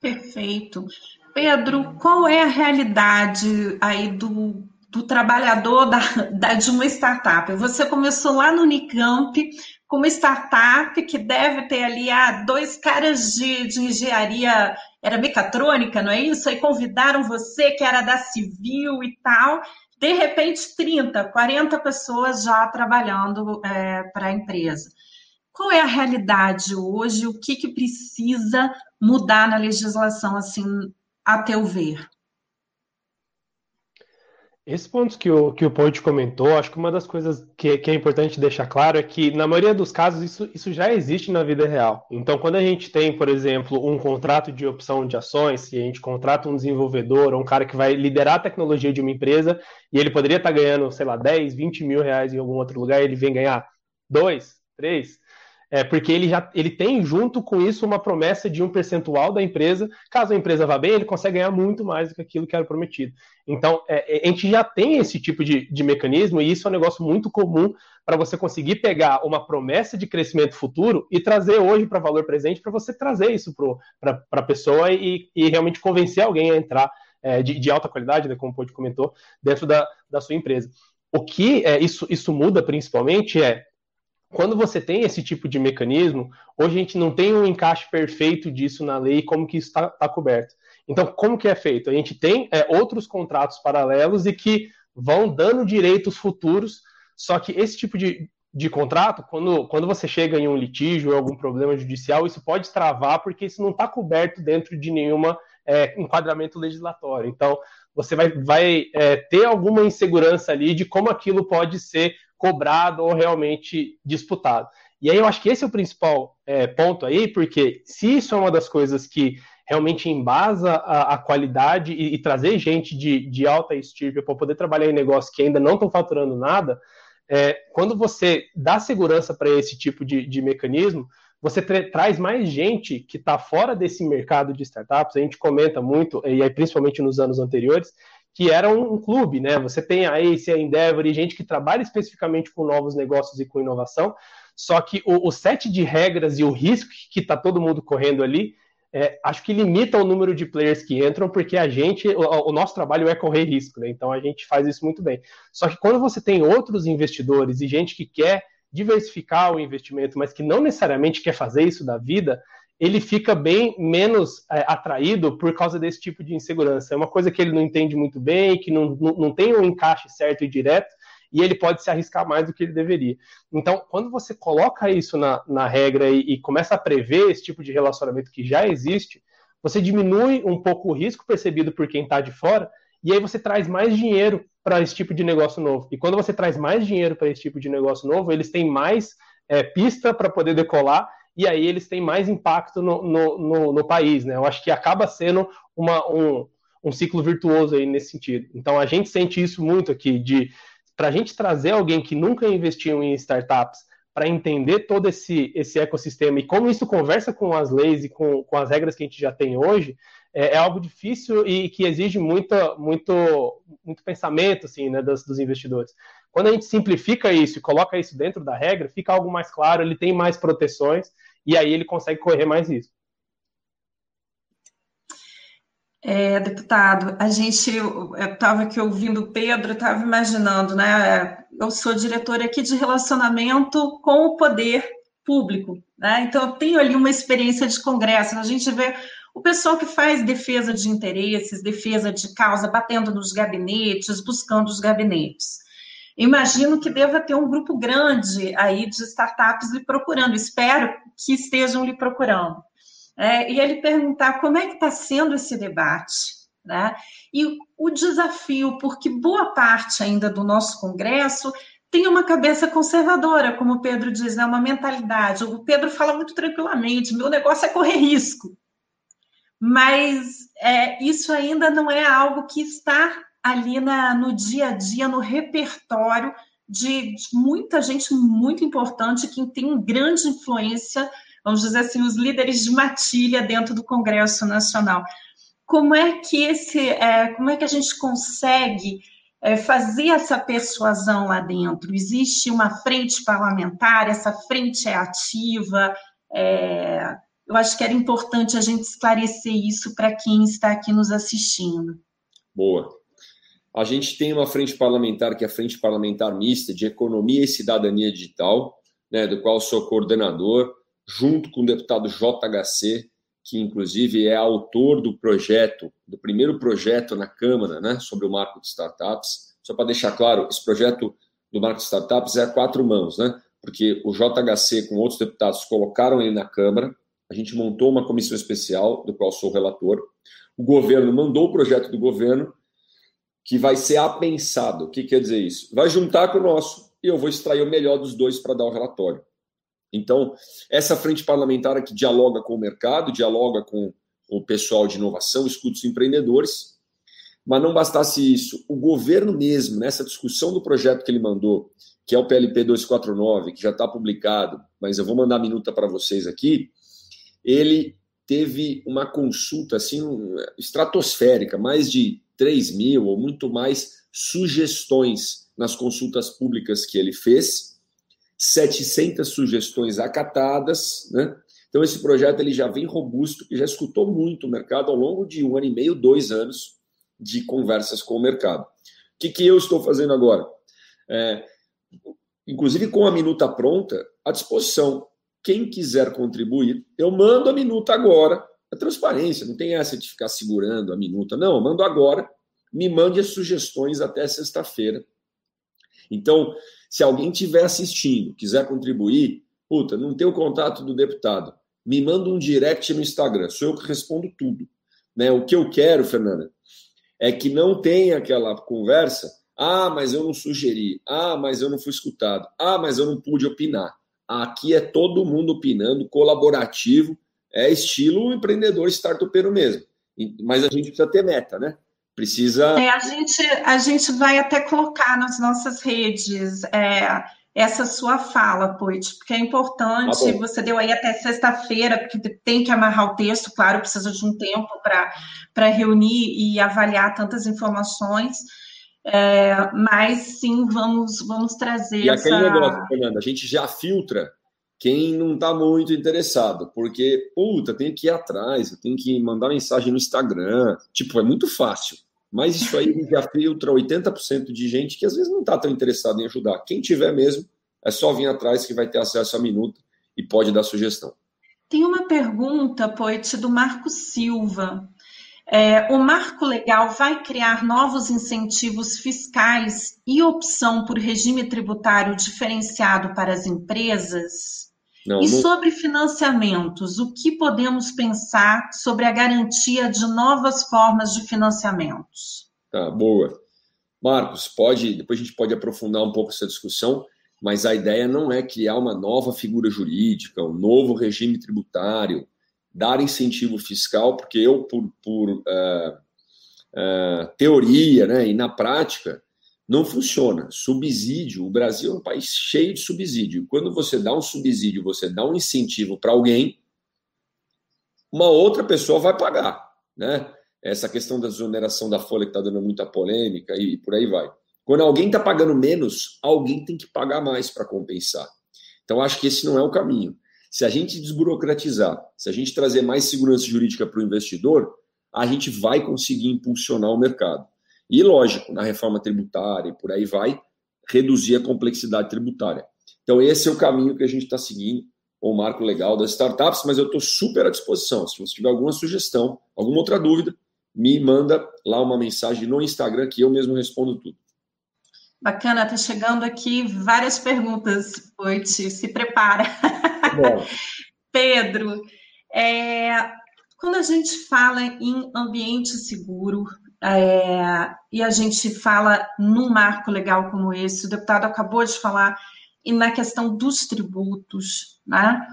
Perfeito. Pedro, qual é a realidade aí do, do trabalhador da, da, de uma startup? Você começou lá no Unicamp com uma startup que deve ter ali ah, dois caras de, de engenharia, era mecatrônica, não é isso? Aí convidaram você, que era da civil e tal. De repente, 30, 40 pessoas já trabalhando é, para a empresa. Qual é a realidade hoje? O que, que precisa mudar na legislação, assim, a teu ver? Esse ponto que o, que o Ponte comentou, acho que uma das coisas que, que, é importante deixar claro é que, na maioria dos casos, isso, isso já existe na vida real. Então, quando a gente tem, por exemplo, um contrato de opção de ações, se a gente contrata um desenvolvedor ou um cara que vai liderar a tecnologia de uma empresa e ele poderia estar ganhando, sei lá, 10, 20 mil reais em algum outro lugar, ele vem ganhar 2, 3, é, porque ele já ele tem junto com isso uma promessa de um percentual da empresa. Caso a empresa vá bem, ele consegue ganhar muito mais do que aquilo que era prometido. Então, é, é a gente já tem esse tipo de, de mecanismo, e isso é um negócio muito comum para você conseguir pegar uma promessa de crescimento futuro e trazer hoje para valor presente, para você trazer isso para a pessoa e, e, realmente convencer alguém a entrar é, de, de, alta qualidade, né, como o Pode comentou, dentro da, da sua empresa. O que é, isso, isso muda principalmente é quando você tem esse tipo de mecanismo, hoje a gente não tem um encaixe perfeito disso na lei, como que isso está tá coberto. Então, como que é feito? A gente tem é, outros contratos paralelos e que vão dando direitos futuros Só que esse tipo de, de contrato, quando, quando você chega em um litígio ou algum problema judicial, isso pode travar porque isso não está coberto dentro de nenhuma é, enquadramento legislatório. Então, você vai, vai é, ter alguma insegurança ali de como aquilo pode ser cobrado ou realmente disputado. E aí eu acho que esse é o principal é, ponto aí, porque se isso é uma das coisas que realmente embasa a, a qualidade e, e, trazer gente de, de alta estirpe para poder trabalhar em negócios que ainda não estão faturando nada, é, quando você dá segurança para esse tipo de, de mecanismo, você traz mais gente que está fora desse mercado de startups. A gente comenta muito, e aí principalmente nos anos anteriores, que era um, clube, né? Você tem a Ace, a Endeavor e gente que trabalha especificamente com novos negócios e com inovação, só que o, o set de regras e o risco que está todo mundo correndo ali, é, acho que limita o número de players que entram, porque a gente, o, o, nosso trabalho é correr risco, né? Então a gente faz isso muito bem. Só que quando você tem outros investidores e gente que quer diversificar o investimento, mas que não necessariamente quer fazer isso da vida, ele fica bem menos é, atraído por causa desse tipo de insegurança. É uma coisa que ele não entende muito bem, que não, não, não tem um encaixe certo e direto, e ele pode se arriscar mais do que ele deveria. Então, quando você coloca isso na, na regra e, e começa a prever esse tipo de relacionamento que já existe, você diminui um pouco o risco percebido por quem está de fora, e aí você traz mais dinheiro para esse tipo de negócio novo. E quando você traz mais dinheiro para esse tipo de negócio novo, eles têm mais é, pista para poder decolar e aí eles têm mais impacto no, no, no, no, país, né? Eu acho que acaba sendo uma, um, um ciclo virtuoso aí nesse sentido. Então a gente sente isso muito aqui, de para a gente trazer alguém que nunca investiu em startups para entender todo esse, esse ecossistema e como isso conversa com as leis e com, com as regras que a gente já tem hoje, é, é algo difícil e que exige muita, muito, muito pensamento assim, né, dos, dos investidores. Quando a gente simplifica isso e coloca isso dentro da regra, fica algo mais claro, ele tem mais proteções e aí ele consegue correr mais risco. É, deputado, a gente, estava aqui ouvindo o Pedro, estava imaginando, né? Eu sou diretora aqui de relacionamento com o poder público, né? Então eu tenho ali uma experiência de congresso, a gente vê o pessoal que faz defesa de interesses, defesa de causa, batendo nos gabinetes, buscando os gabinetes. Imagino que deva ter um grupo grande aí de startups lhe procurando, espero que estejam lhe procurando é, e ele perguntar como é que está sendo esse debate, né? E o desafio, porque boa parte ainda do nosso Congresso tem uma cabeça conservadora, como o Pedro diz, é né? uma mentalidade. O Pedro fala muito tranquilamente: meu negócio é correr risco. Mas é, isso ainda não é algo que está ali na, no dia a dia, no repertório de, de muita gente muito importante que tem grande influência vamos dizer assim, os líderes de matilha dentro do Congresso Nacional. Como é que esse, é, como é que a gente consegue é, fazer essa persuasão lá dentro? Existe uma frente parlamentar, essa frente é ativa. É, eu acho que era importante a gente esclarecer isso para quem está aqui nos assistindo. Boa. A gente tem uma frente parlamentar, que é a Frente Parlamentar Mista de Economia e Cidadania Digital, né, do qual sou coordenador junto com o deputado JHC, que inclusive é autor do projeto, do primeiro projeto na Câmara, né, sobre o marco de startups. Só para deixar claro, esse projeto do marco de startups é a quatro mãos, né? Porque o JHC com outros deputados colocaram ele na Câmara, a gente montou uma comissão especial, do qual sou relator. O governo mandou o projeto do governo, que vai ser apensado. O que quer dizer isso? Vai juntar com o nosso e eu vou extrair o melhor dos dois para dar o relatório. Então, essa frente parlamentar que dialoga com o mercado, dialoga com o pessoal de inovação, escuta os empreendedores, mas não bastasse isso, o governo mesmo, nessa discussão do projeto que ele mandou, que é o PLP 249, que já está publicado, mas eu vou mandar a minuta para vocês aqui, ele teve uma consulta assim estratosférica, mais de 3 mil ou muito mais sugestões nas consultas públicas que ele fez, 700 sugestões acatadas, né? Então esse projeto ele já vem robusto, já escutou muito o mercado ao longo de um ano e meio, dois anos de conversas com o mercado. O que, que eu estou fazendo agora? É, inclusive com a minuta pronta, à disposição. Quem quiser contribuir, eu mando a minuta agora. É transparência, não tem essa de ficar segurando a minuta. Não, eu mando agora. Me mande as sugestões até sexta-feira Então, se alguém estiver assistindo, quiser contribuir, puta, não tem o contato do deputado, me manda um direct no Instagram, sou eu que respondo tudo. Né? O que eu quero, Fernanda, é que não tenha aquela conversa, ah, mas eu não sugeri, ah, mas eu não fui escutado, ah, mas eu não pude opinar. Aqui é todo mundo opinando, colaborativo, é estilo empreendedor startupeiro mesmo. Mas a gente precisa ter meta, né? Precisa. É, a, gente, a gente vai até colocar nas nossas redes é, essa sua fala, Poit, porque é importante. Tá você deu aí até sexta-feira, porque tem que amarrar o texto, claro, precisa de um tempo para reunir e avaliar tantas informações. É, mas sim, vamos, vamos trazer. E essa... aquele negócio, Fernanda, a gente já filtra quem não está muito interessado, porque, puta, tem que ir atrás, eu tenho que mandar mensagem no Instagram. Tipo, é muito fácil. Mas isso aí já filtra 80% de gente que às vezes não está tão interessado em ajudar. Quem tiver mesmo, é só vir atrás que vai ter acesso à minuta e pode dar sugestão. Tem uma pergunta, Poit, do Marco Silva. É, o marco legal vai criar novos incentivos fiscais e opção por regime tributário diferenciado para as empresas? Não, e não... sobre financiamentos, o que podemos pensar sobre a garantia de novas formas de financiamentos? Tá, boa. Marcos, pode, depois a gente pode aprofundar um pouco essa discussão, mas a ideia não é criar uma nova figura jurídica, um novo regime tributário, dar incentivo fiscal, porque eu, por, por uh, uh, teoria né, e na prática, não funciona. Subsídio, o Brasil é um país cheio de subsídio. Quando você dá um subsídio, você dá um incentivo para alguém, uma outra pessoa vai pagar, né? Essa questão da desoneração da folha que está dando muita polêmica e por aí vai. Quando alguém está pagando menos, alguém tem que pagar mais para compensar. Então, acho que esse não é o caminho. Se a gente desburocratizar, se a gente trazer mais segurança jurídica para o investidor, a gente vai conseguir impulsionar o mercado. E, lógico, na reforma tributária e por aí vai, reduzir a complexidade tributária. Então, esse é o caminho que a gente está seguindo, o marco legal das startups, mas eu estou super à disposição. Se você tiver alguma sugestão, alguma outra dúvida, me manda lá uma mensagem no Instagram que eu mesmo respondo tudo. Bacana, está chegando aqui várias perguntas, Poit, se prepara. Pedro, é, quando a gente fala em ambiente seguro, é, e a gente fala num marco legal como esse, o deputado acabou de falar, e na questão dos tributos, né?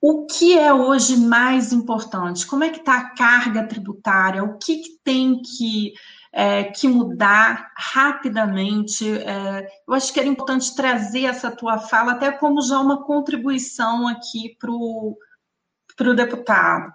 O que é hoje mais importante? Como é que está a carga tributária? O que, que tem que, é, que mudar rapidamente? É, eu acho que era importante trazer essa tua fala até como já uma contribuição aqui para o deputado.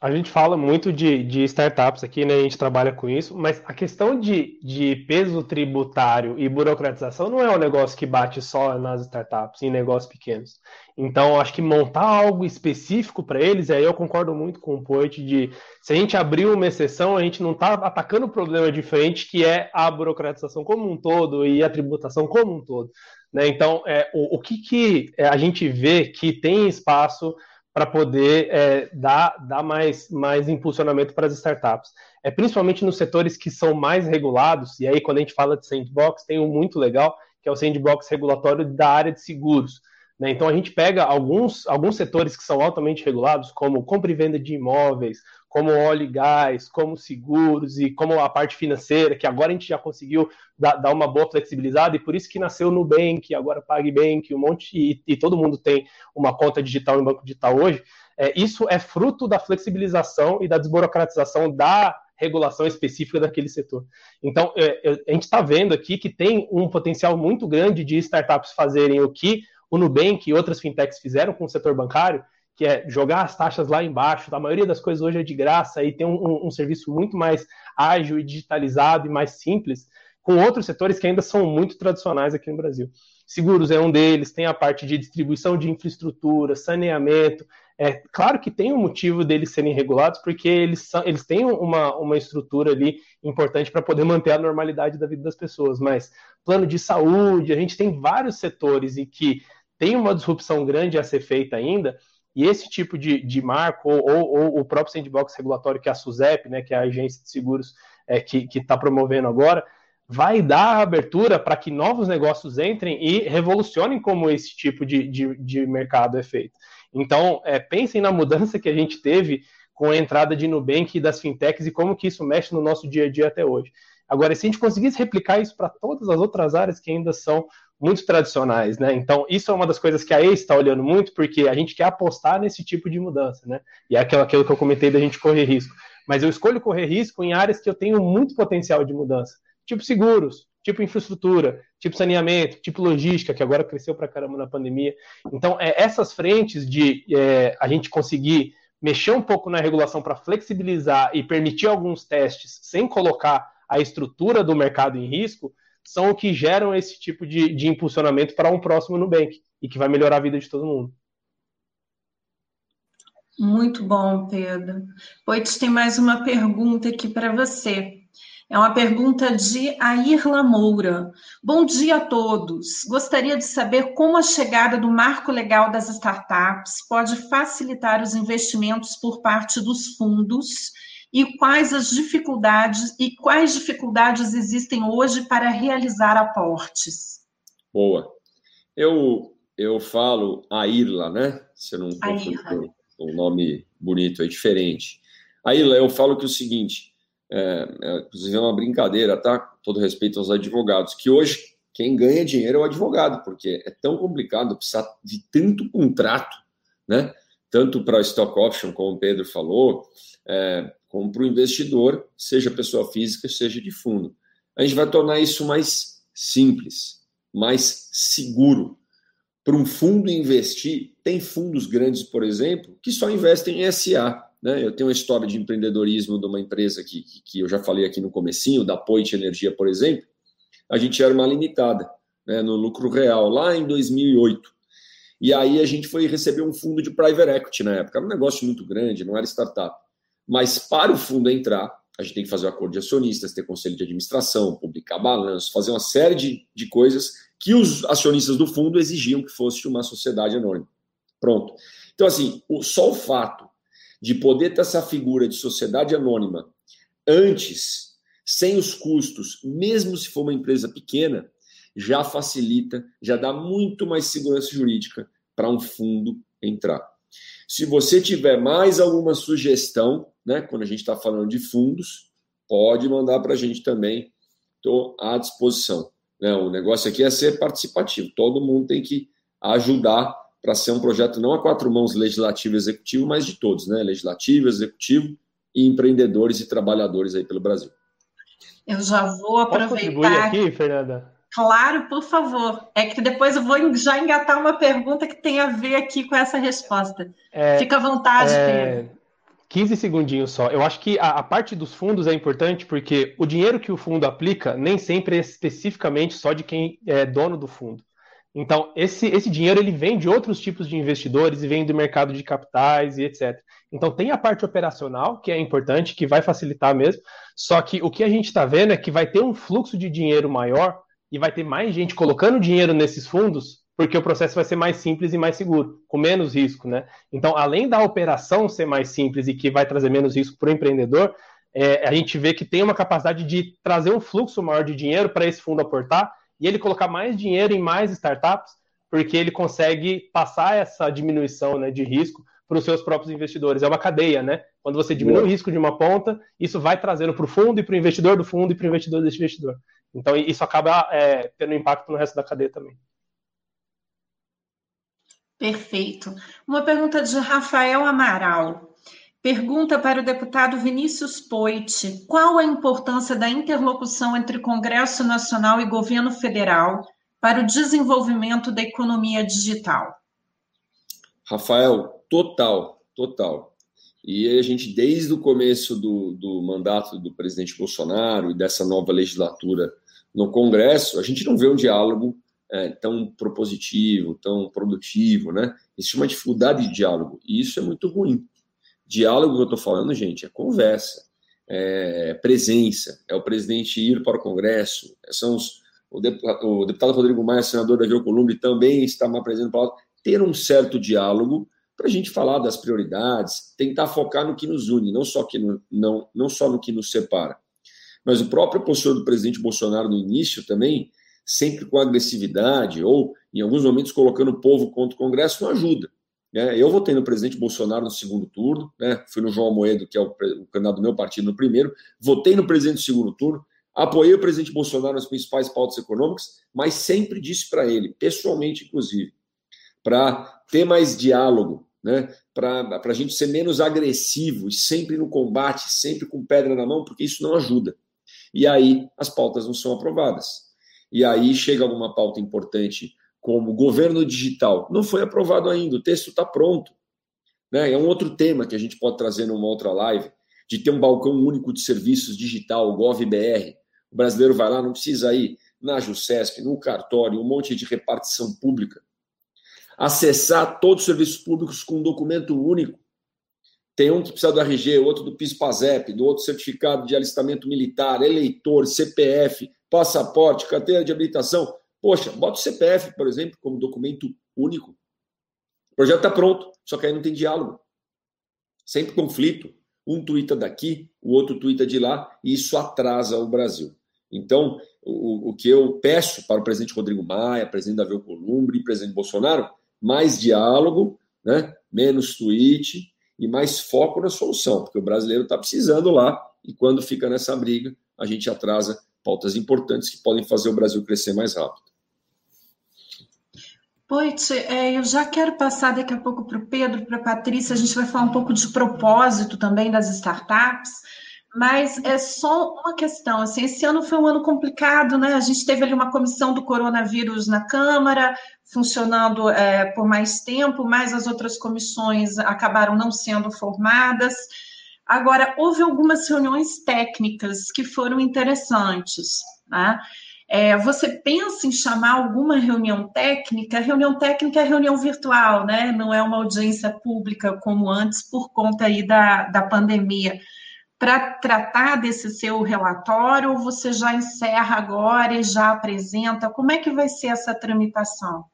A gente fala muito de, de, startups aqui, né? A gente trabalha com isso, mas a questão de, de, peso tributário e burocratização não é um negócio que bate só nas startups, em negócios pequenos. Então, acho que montar algo específico para eles, aí eu concordo muito com o Poit de se a gente abrir uma exceção, a gente não está atacando o problema diferente, que é a burocratização como um todo e a tributação como um todo. Né? Então, é, o, o que, que a gente vê que tem espaço para poder é, dar, dar mais, mais impulsionamento para as startups. É principalmente nos setores que são mais regulados, e aí quando a gente fala de sandbox, tem um muito legal, que é o sandbox regulatório da área de seguros. Né? Então a gente pega alguns, alguns setores que são altamente regulados, como compra e venda de imóveis, como óleo e gás, como seguros e como a parte financeira, que agora a gente já conseguiu dar, dar uma boa flexibilizada, e por isso que nasceu o Nubank, agora PagBank, um monte, e, e todo mundo tem uma conta digital no banco digital hoje. É, isso é fruto da flexibilização e da desburocratização da regulação específica daquele setor. Então, é, é a gente está vendo aqui que tem um potencial muito grande de startups fazerem o que o Nubank e outras fintechs fizeram com o setor bancário, que é jogar as taxas lá embaixo. A maioria das coisas hoje é de graça e tem um, um, um serviço muito mais ágil e digitalizado e mais simples, com outros setores que ainda são muito tradicionais aqui no Brasil. Seguros é um deles, tem a parte de distribuição de infraestrutura, saneamento. É claro que tem um motivo deles serem regulados, porque eles, são, eles têm uma, uma estrutura ali importante para poder manter a normalidade da vida das pessoas. Mas plano de saúde, a gente tem vários setores e que tem uma disrupção grande a ser feita ainda, e esse tipo de, de marco, ou, ou, ou, o próprio sandbox regulatório que é a SUSEP, né, que é a agência de seguros é, que está promovendo agora, vai dar abertura para que novos negócios entrem e revolucionem como esse tipo de, de, de mercado é feito. Então, é, pensem na mudança que a gente teve com a entrada de Nubank e das fintechs e como que isso mexe no nosso dia a dia até hoje. Agora, se a gente conseguisse replicar isso para todas as outras áreas que ainda são muito tradicionais, né? Então, isso é uma das coisas que a ACE está olhando muito, porque a gente quer apostar nesse tipo de mudança, né? E é aquilo, aquilo que eu comentei da gente correr risco. Mas eu escolho correr risco em áreas que eu tenho muito potencial de mudança, tipo seguros, tipo infraestrutura, tipo saneamento, tipo logística, que agora cresceu para caramba na pandemia. Então, é, essas frentes de é, a gente conseguir mexer um pouco na regulação para flexibilizar e permitir alguns testes sem colocar a estrutura do mercado em risco, são o que geram esse tipo de, de impulsionamento para um próximo Nubank e que vai melhorar a vida de todo mundo. Muito bom, Pedro. Pois tem mais uma pergunta aqui para você. É uma pergunta de Airla Moura. Bom dia a todos. Gostaria de saber como a chegada do marco legal das startups pode facilitar os investimentos por parte dos fundos e quais as dificuldades e quais dificuldades existem hoje para realizar aportes. Boa. Eu eu falo Airla, né? Se eu não confundo o nome bonito é diferente. Airla, eu falo que é o seguinte, é, é, inclusive é uma brincadeira, tá? Todo respeito aos advogados, que hoje quem ganha dinheiro é o advogado, porque é tão complicado precisar de tanto contrato, né? Tanto para stock option, como o Pedro falou, é, como para o investidor, seja pessoa física, seja de fundo. A gente vai tornar isso mais simples, mais seguro. Para um fundo investir, tem fundos grandes, por exemplo, que só investem em SA. Né? Eu tenho uma história de empreendedorismo de uma empresa que, que eu já falei aqui no comecinho, da Point Energia, por exemplo. A gente era uma limitada né, no lucro real, lá em 2008. E aí a gente foi receber um fundo de private equity na época. Era um negócio muito grande, não era startup. Mas para o fundo entrar, a gente tem que fazer o um acordo de acionistas, ter conselho de administração, publicar balanço, fazer uma série de, de coisas que os acionistas do fundo exigiam que fosse uma sociedade anônima. Pronto. Então, assim, o, só o fato de poder ter essa figura de sociedade anônima antes, sem os custos, mesmo se for uma empresa pequena, já facilita, já dá muito mais segurança jurídica para um fundo entrar. Se você tiver mais alguma sugestão, né, quando a gente está falando de fundos, pode mandar para a gente também. Estou à disposição. Né? O negócio aqui é ser participativo. Todo mundo tem que ajudar para ser um projeto não a quatro mãos legislativo e executivo, mas de todos, né? Legislativo, executivo e empreendedores e trabalhadores aí pelo Brasil. Eu já vou aproveitar. Posso contribuir aqui, Fernanda? Claro, por favor. É que depois eu vou já engatar uma pergunta que tem a ver aqui com essa resposta. É, Fica à vontade, é, Pedro. 15 segundinhos só. Eu acho que a, a, parte dos fundos é importante porque o dinheiro que o fundo aplica nem sempre é especificamente só de quem é dono do fundo. Então, esse, esse dinheiro ele vem de outros tipos de investidores e vem do mercado de capitais e etc. Então, tem a parte operacional, que é importante, que vai facilitar mesmo. Só que o que a gente está vendo é que vai ter um fluxo de dinheiro maior e vai ter mais gente colocando dinheiro nesses fundos, porque o processo vai ser mais simples e mais seguro, com menos risco, né? Então, além da operação ser mais simples e que vai trazer menos risco para o empreendedor, é, a gente vê que tem uma capacidade de trazer um fluxo maior de dinheiro para esse fundo aportar e ele colocar mais dinheiro em mais startups, porque ele consegue passar essa diminuição né, de risco para os seus próprios investidores. É uma cadeia, né? Quando você diminui o risco de uma ponta, isso vai trazendo para o fundo e para o investidor do fundo e para o investidor desse investidor. Então, isso acaba é, tendo impacto no resto da cadeia também. Perfeito. Uma pergunta de Rafael Amaral. Pergunta para o deputado Vinícius Poit: qual a importância da interlocução entre Congresso Nacional e governo federal para o desenvolvimento da economia digital? Rafael, total, total. E a gente, desde o começo do, do mandato do presidente Bolsonaro e dessa nova legislatura no Congresso, a gente não vê um diálogo é, tão propositivo, tão produtivo, né? Existe uma dificuldade de diálogo, e isso é muito ruim. Diálogo que eu estou falando, gente, é conversa, é presença, é o presidente ir para o Congresso, são os, o, deputado, o deputado Rodrigo Maia, senador da Alcolumbre, também está me apresentando para ter um certo diálogo para a gente falar das prioridades, tentar focar no que nos une, não só, que no, não, não só no que nos separa. mas o próprio postura do presidente Bolsonaro no início também, sempre com agressividade ou, em alguns momentos, colocando o povo contra o Congresso, não ajuda. Né? Eu votei no presidente Bolsonaro no segundo turno, né? fui no João Moedo, que é o, o candidato do meu partido, no primeiro, votei no presidente no segundo turno, apoiei o presidente Bolsonaro nas principais pautas econômicas, mas sempre disse para ele, pessoalmente inclusive, para ter mais diálogo, né? para a gente ser menos agressivo e sempre no combate, sempre com pedra na mão, porque isso não ajuda. E aí as pautas não são aprovadas. E aí chega alguma pauta importante como governo digital. Não foi aprovado ainda, o texto está pronto. Né? É um outro tema que a gente pode trazer numa outra live, de ter um balcão único de serviços digital, o GovBR. O brasileiro vai lá, não precisa ir na JUSESP, no cartório, um monte de repartição pública. Acessar todos os serviços públicos com um documento único. Tem um que precisa do RG, outro do PIS-PASEP, do outro certificado de alistamento militar, eleitor, CPF, passaporte, carteira de habilitação. Poxa, bota o CPF, por exemplo, como documento único. O projeto está pronto, só que aí não tem diálogo. Sempre conflito. Um tuita daqui, o outro tuita de lá, e isso atrasa o Brasil. Então, o, o que eu peço para o presidente Rodrigo Maia, presidente Davi Alcolumbre e presidente Bolsonaro, mais diálogo, né? menos tweet e mais foco na solução, porque o brasileiro está precisando lá, e quando fica nessa briga, a gente atrasa pautas importantes que podem fazer o Brasil crescer mais rápido. Poit, é, eu já quero passar daqui a pouco para o Pedro, para a Patrícia, a gente vai falar um pouco de propósito também das startups, mas é só uma questão, assim, esse ano foi um ano complicado, né? A gente teve ali uma comissão do coronavírus na Câmara, funcionando é, por mais tempo, mas as outras comissões acabaram não sendo formadas. Agora, houve algumas reuniões técnicas que foram interessantes, né? É, você pensa em chamar alguma reunião técnica? Reunião técnica é reunião virtual, né? Não é uma audiência pública como antes, por conta aí da, da pandemia. Para tratar desse seu relatório, ou você já encerra agora e já apresenta? Como é que vai ser essa tramitação?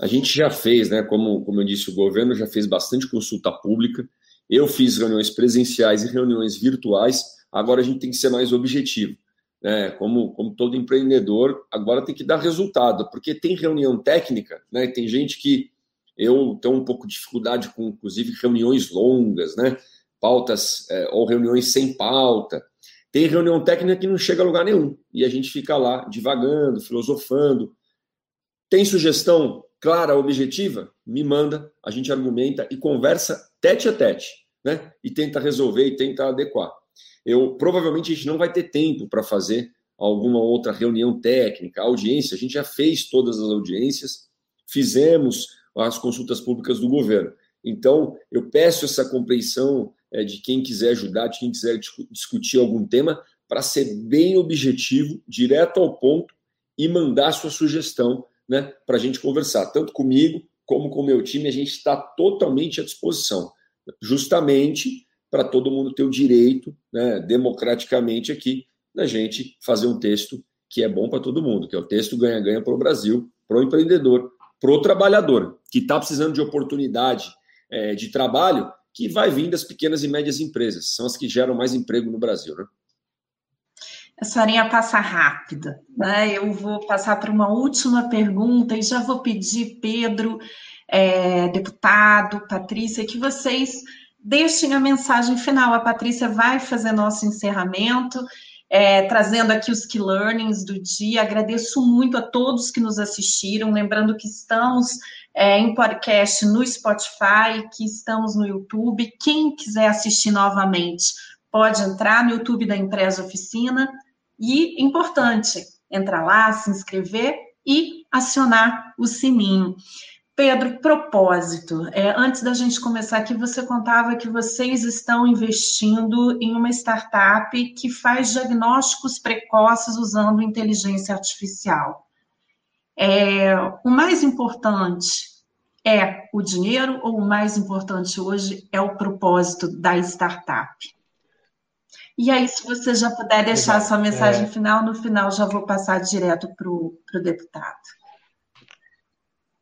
A gente já fez, né? Como, como eu disse, o governo já fez bastante consulta pública. Eu fiz reuniões presenciais e reuniões virtuais. Agora a gente tem que ser mais objetivo né, como, como todo empreendedor, agora tem que dar resultado, porque tem reunião técnica, né, tem gente que eu tenho um pouco de dificuldade com, inclusive, reuniões longas, né, pautas é, ou reuniões sem pauta. Tem reunião técnica que não chega a lugar nenhum e a gente fica lá divagando, filosofando. Tem sugestão clara, objetiva? Me manda, a gente argumenta e conversa tete a tete, né? E tenta resolver e tenta adequar eu provavelmente a gente não vai ter tempo para fazer alguma outra reunião técnica, audiência. A gente já fez todas as audiências, fizemos as consultas públicas do governo. Então, eu peço essa compreensão é, de quem quiser ajudar, de quem quiser discutir algum tema, para ser bem objetivo, direto ao ponto e mandar sua sugestão né, para a gente conversar, tanto comigo como com o meu time, a gente está totalmente à disposição, justamente para todo mundo ter o direito, né, democraticamente aqui, da gente fazer um texto que é bom para todo mundo, que é o texto ganha-ganha para o Brasil, para o empreendedor, para o trabalhador, que está precisando de oportunidade é, de trabalho, que vai vir das pequenas e médias empresas, são as que geram mais emprego no Brasil. Né? Essa horinha passa rápida, né? Eu vou passar para uma última pergunta e já vou pedir, Pedro, é, deputado, Patrícia, que vocês deixem a mensagem final. A Patrícia vai fazer nosso encerramento, é, trazendo aqui os key learnings do dia. Agradeço muito a todos que nos assistiram, lembrando que estamos é, em podcast no Spotify, que estamos no YouTube. Quem quiser assistir novamente, pode entrar no YouTube da Empresa Oficina. E, importante, entrar lá, se inscrever e acionar o sininho. Pedro, propósito. É, antes da gente começar aqui, você contava que vocês estão investindo em uma startup que faz diagnósticos precoces usando inteligência artificial. É, o mais importante é o dinheiro ou o mais importante hoje é o propósito da startup? E aí, se você já puder deixar a sua mensagem é... final, no final já vou passar direto para o deputado.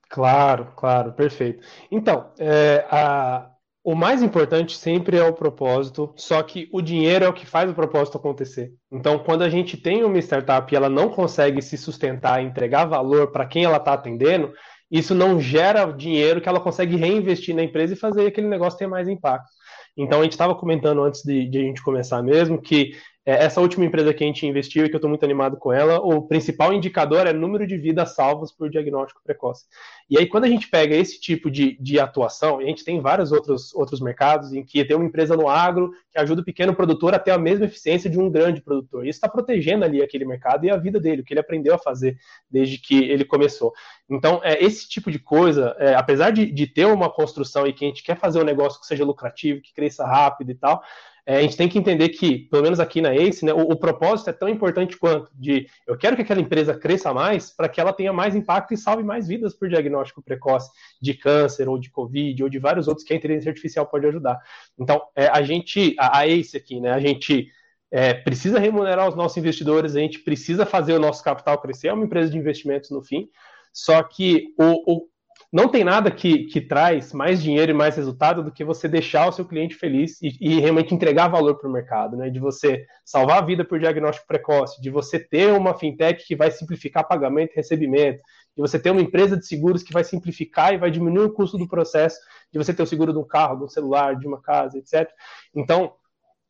Claro, claro, perfeito. Então, é, a, o mais importante sempre é o propósito, só que o dinheiro é o que faz o propósito acontecer. Então, quando a gente tem uma startup e ela não consegue se sustentar, entregar valor para quem ela está atendendo, isso não gera dinheiro que ela consegue reinvestir na empresa e fazer aquele negócio ter mais impacto. Então, a gente estava comentando antes de, de, a gente começar mesmo que essa última empresa que a gente investiu e que eu estou muito animado com ela, o principal indicador é número de vidas salvas por diagnóstico precoce. E aí, quando a gente pega esse tipo de, de atuação, a gente tem vários outros, outros mercados em que tem uma empresa no agro que ajuda o pequeno produtor a ter a mesma eficiência de um grande produtor. Isso está protegendo ali aquele mercado e a vida dele, o que ele aprendeu a fazer desde que ele começou. Então, é, esse tipo de coisa, é, apesar de, de ter uma construção e que a gente quer fazer um negócio que seja lucrativo, que cresça rápido e tal, é, a gente tem que entender que, pelo menos aqui na ACE, né, o, o, propósito é tão importante quanto de eu quero que aquela empresa cresça mais para que ela tenha mais impacto e salve mais vidas por diagnóstico precoce de câncer ou de Covid ou de vários outros que a inteligência artificial pode ajudar. Então, é, a gente, a, a ACE aqui, né, a gente é, precisa remunerar os nossos investidores, a gente precisa fazer o nosso capital crescer, é uma empresa de investimentos no fim, só que o, o não tem nada que, que traz mais dinheiro e mais resultado do que você deixar o seu cliente feliz e, e realmente entregar valor para o mercado, né? De você salvar a vida por diagnóstico precoce, de você ter uma fintech que vai simplificar pagamento e recebimento, de você ter uma empresa de seguros que vai simplificar e vai diminuir o custo do processo, de você ter o seguro de um carro, de um celular, de uma casa, etc. Então,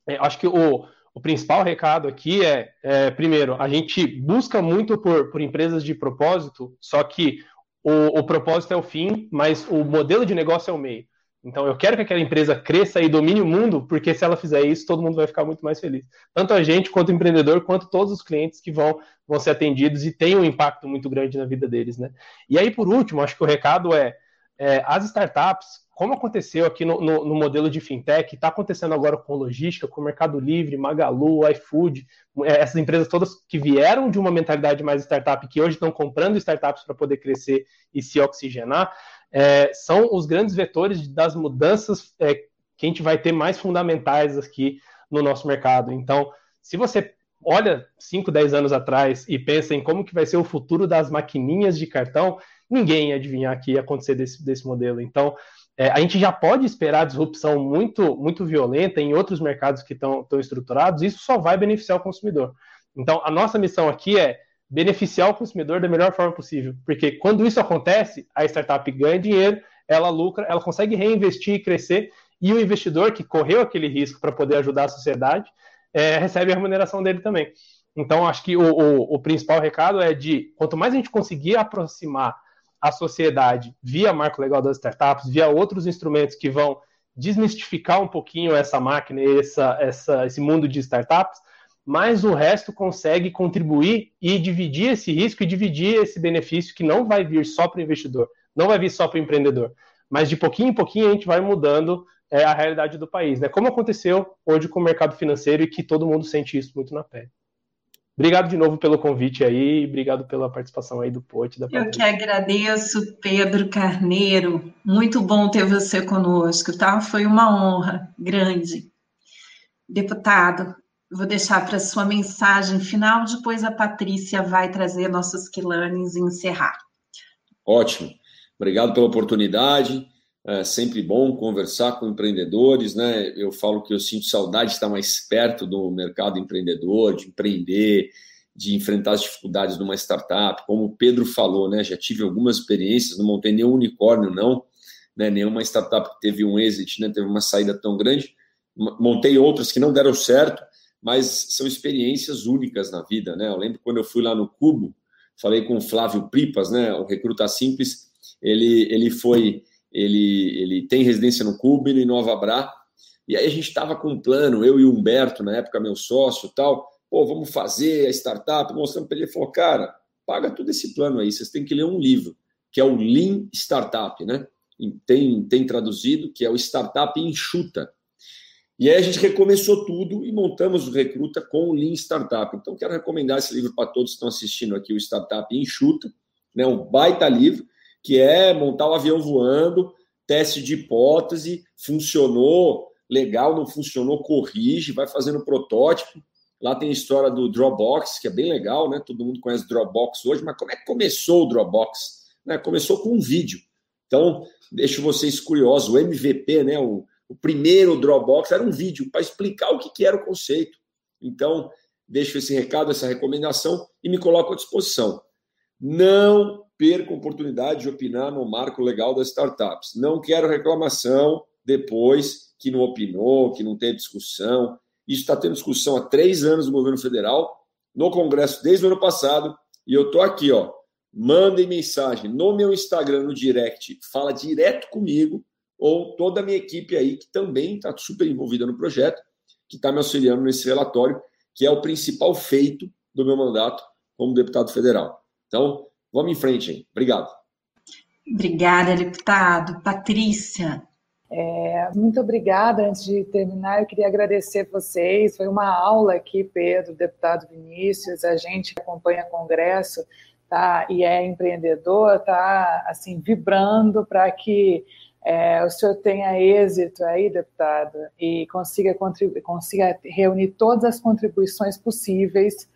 é, acho que o, o principal recado aqui é, é, primeiro, a gente busca muito por, por empresas de propósito, só que o, o propósito é o fim, mas o modelo de negócio é o meio. Então, eu quero que aquela empresa cresça e domine o mundo, porque se ela fizer isso, todo mundo vai ficar muito mais feliz. Tanto a gente, quanto o empreendedor, quanto todos os clientes que vão, vão ser atendidos e tem um impacto muito grande na vida deles, né? E aí, por último, acho que o recado é, é as startups, como aconteceu aqui no, no, no modelo de fintech, está acontecendo agora com logística, com Mercado Livre, Magalu, iFood, é, essas empresas todas que vieram de uma mentalidade mais startup, que hoje estão comprando startups para poder crescer e se oxigenar, é, são os grandes vetores das mudanças é, que a gente vai ter mais fundamentais aqui no nosso mercado. Então, se você olha 5, 10 anos atrás e pensa em como que vai ser o futuro das maquininhas de cartão, ninguém ia adivinhar que ia acontecer desse, desse modelo. Então, é, a gente já pode esperar disrupção muito, muito violenta em outros mercados que estão estruturados, isso só vai beneficiar o consumidor. Então, a nossa missão aqui é beneficiar o consumidor da melhor forma possível, porque quando isso acontece, a startup ganha dinheiro, ela lucra, ela consegue reinvestir e crescer, e o investidor que correu aquele risco para poder ajudar a sociedade é, recebe a remuneração dele também. Então, acho que o, o, o principal recado é de quanto mais a gente conseguir aproximar a sociedade via marco legal das startups, via outros instrumentos que vão desmistificar um pouquinho essa máquina, essa, essa, esse mundo de startups, mas o resto consegue contribuir e dividir esse risco e dividir esse benefício que não vai vir só para o investidor, não vai vir só para o empreendedor, mas de pouquinho em pouquinho a gente vai mudando é, a realidade do país, né? Como aconteceu hoje com o mercado financeiro e que todo mundo sente isso muito na pele. Obrigado de novo pelo convite aí, obrigado pela participação aí do Pote. Da Eu que agradeço, Pedro Carneiro. Muito bom ter você conosco, tá? Foi uma honra grande. Deputado, vou deixar para sua mensagem final, depois a Patrícia vai trazer nossos quilanes e encerrar. Ótimo. Obrigado pela oportunidade. É sempre bom conversar com empreendedores, né? Eu falo que eu sinto saudade de estar mais perto do mercado empreendedor, de empreender, de enfrentar as dificuldades de uma startup. Como o Pedro falou, né? Já tive algumas experiências, não montei nenhum unicórnio, não, né? Nenhuma startup que teve um exit, né? Teve uma saída tão grande. Montei outras que não deram certo, mas são experiências únicas na vida, né? Eu lembro quando eu fui lá no Cubo, falei com o Flávio Pripas, né? O Recruta Simples, ele, ele foi ele, ele tem residência no Cuba e no Nova Bra. E aí a gente estava com um plano, eu e o Humberto, na época meu sócio tal, pô, vamos fazer a startup, mostrando para ele, ele falou, cara, paga todo esse plano aí, vocês têm que ler um livro, que é o Lean Startup, né? Tem, tem traduzido, que é o Startup Enxuta. E aí a gente recomeçou tudo e montamos o Recruta com o Lean Startup. Então, quero recomendar esse livro para todos que estão assistindo aqui, o Startup Enxuta, né? um baita livro que é montar o um avião voando, teste de hipótese, funcionou, legal, não funcionou, corrige, vai fazendo protótipo. Lá tem a história do Dropbox, que é bem legal, né? Todo mundo conhece Dropbox hoje, mas como é que começou o Dropbox? Né? Começou com um vídeo. Então, deixo vocês curiosos, o MVP, né? O, o primeiro Dropbox era um vídeo para explicar o que, que era o conceito. Então, deixo esse recado, essa recomendação e me coloco à disposição. Não perca a oportunidade de opinar no marco legal das startups. Não quero reclamação depois que não opinou, que não tem discussão. Isso está tendo discussão há três anos no governo federal, no Congresso desde o ano passado, e eu estou aqui, ó. Mandem mensagem no meu Instagram, no direct, fala direto comigo, ou toda a minha equipe aí, que também está super envolvida no projeto, que está me auxiliando nesse relatório, que é o principal feito do meu mandato como deputado federal. Então, vamos em frente aí. Obrigado. Obrigada, deputado. Patrícia. É, muito obrigada. Antes de terminar, eu queria agradecer vocês. Foi uma aula aqui, Pedro, deputado Vinícius, a gente que acompanha o Congresso tá, e é empreendedor, está assim, vibrando para que é, o senhor tenha êxito aí, deputado, e consiga, consiga reunir todas as contribuições possíveis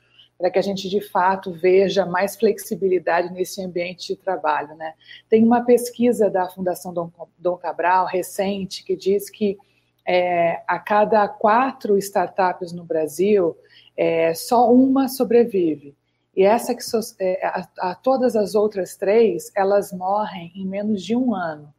para que a gente de fato veja mais flexibilidade nesse ambiente de trabalho. Né? Tem uma pesquisa da Fundação Dom, Dom Cabral recente que diz que é, a cada quatro startups no Brasil, é, só uma sobrevive. E essa que so, é, a, a, todas as outras três, elas morrem em menos de um ano.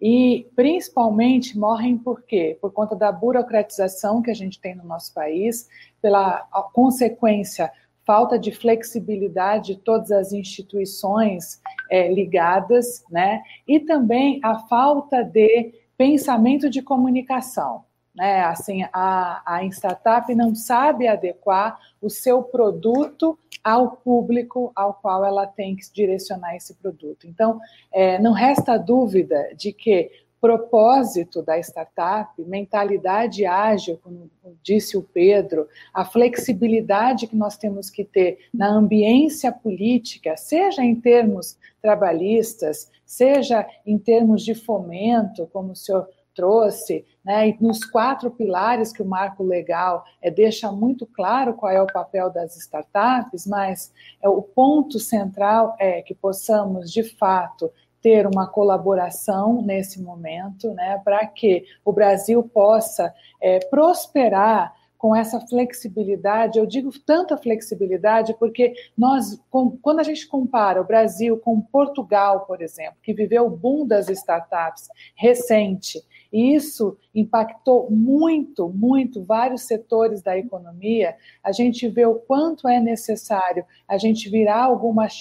E principalmente morrem por quê? Por conta da burocratização que a gente tem no nosso país, pela consequência, falta de flexibilidade de todas as instituições é, ligadas, né? E também a falta de pensamento de comunicação. Né? Assim, a, a startup não sabe adequar o seu produto ao público ao qual ela tem que direcionar esse produto. Então, é, não resta dúvida de que propósito da startup, mentalidade ágil, como disse o Pedro, a flexibilidade que nós temos que ter na ambiência política, seja em termos trabalhistas, seja em termos de fomento, como o senhor trouxe, né, e nos quatro pilares que o marco legal é, deixa muito claro qual é o papel das startups, mas é, o ponto central é que possamos, de fato, ter uma colaboração nesse momento, né, para que o Brasil possa é, prosperar com essa flexibilidade. Eu digo tanta flexibilidade porque nós, quando a gente compara o Brasil com Portugal, por exemplo, que viveu o boom das startups recente, e isso impactou muito, muito vários setores da economia. A gente vê o quanto é necessário a gente virar algumas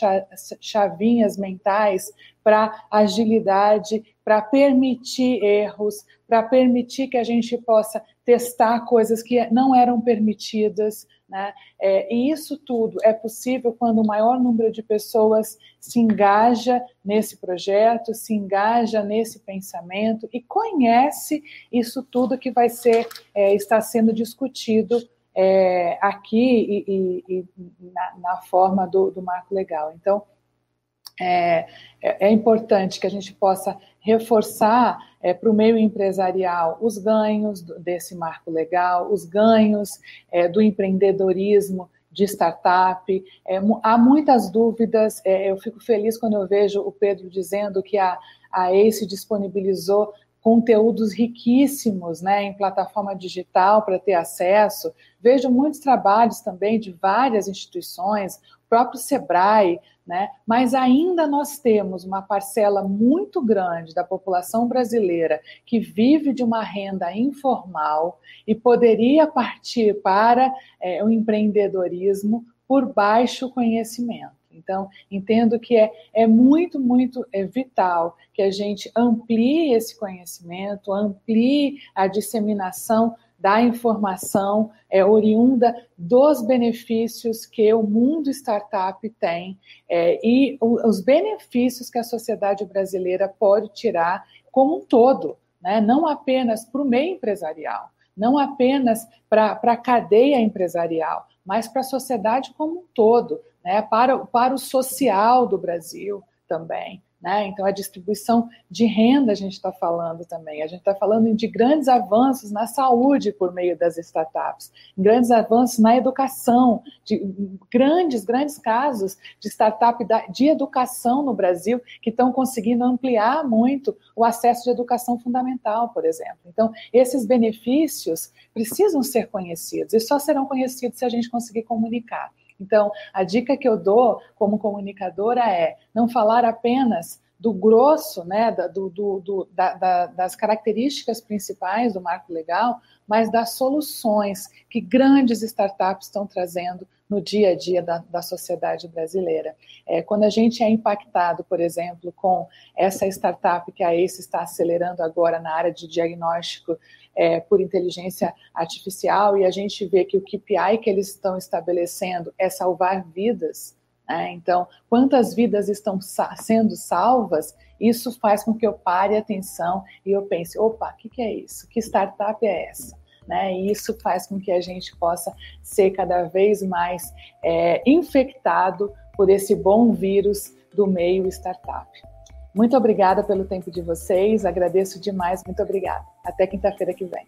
chavinhas mentais para agilidade, para permitir erros, para permitir que a gente possa testar coisas que não eram permitidas, né? É, e isso tudo é possível quando o maior número de pessoas se engaja nesse projeto, se engaja nesse pensamento e conhece isso tudo que vai ser é, está sendo discutido é, aqui e, e, e na, na, forma do, do marco legal. Então, é, é, é, importante que a gente possa reforçar é, para o meio empresarial os ganhos desse marco legal, os ganhos é, do empreendedorismo de startup. É, há muitas dúvidas. É, eu fico feliz quando eu vejo o Pedro dizendo que a, a ACE disponibilizou conteúdos riquíssimos né, em plataforma digital para ter acesso. Vejo muitos trabalhos também de várias instituições, próprio Sebrae, né? Mas ainda nós temos uma parcela muito grande da população brasileira que vive de uma renda informal e poderia partir para é, o empreendedorismo por baixo conhecimento. Então, entendo que é, é muito, muito é vital que a gente amplie esse conhecimento, amplie a disseminação da informação é, oriunda dos benefícios que o mundo startup tem é, e os benefícios que a sociedade brasileira pode tirar como um todo, né? não apenas para o meio empresarial, não apenas para a cadeia empresarial, mas para a sociedade como um todo, né? para, para o social do Brasil também. Né? Então, a distribuição de renda a gente está falando também. A gente está falando de grandes avanços na saúde por meio das startups, grandes avanços na educação, de grandes, grandes casos de startup de educação no Brasil que estão conseguindo ampliar muito o acesso de educação fundamental, por exemplo. Então, esses benefícios precisam ser conhecidos e só serão conhecidos se a gente conseguir comunicar. Então, a dica que eu dou como comunicadora é não falar apenas do grosso, né, do, do, do, da, da, das características principais do marco legal, mas das soluções que grandes startups estão trazendo no dia a dia da, da sociedade brasileira. É, quando a gente é impactado, por exemplo, com essa startup que a ACE está acelerando agora na área de diagnóstico é, por inteligência artificial e a gente vê que o KPI que eles estão estabelecendo é salvar vidas, né? então, quantas vidas estão sa sendo salvas, isso faz com que eu pare a atenção e eu pense, opa, o que, que é isso? Que startup é essa? Né? E isso faz com que a gente possa ser cada vez mais é, infectado por esse bom vírus do meio startup. Muito obrigada pelo tempo de vocês, agradeço demais, muito obrigada. Até quinta-feira que vem.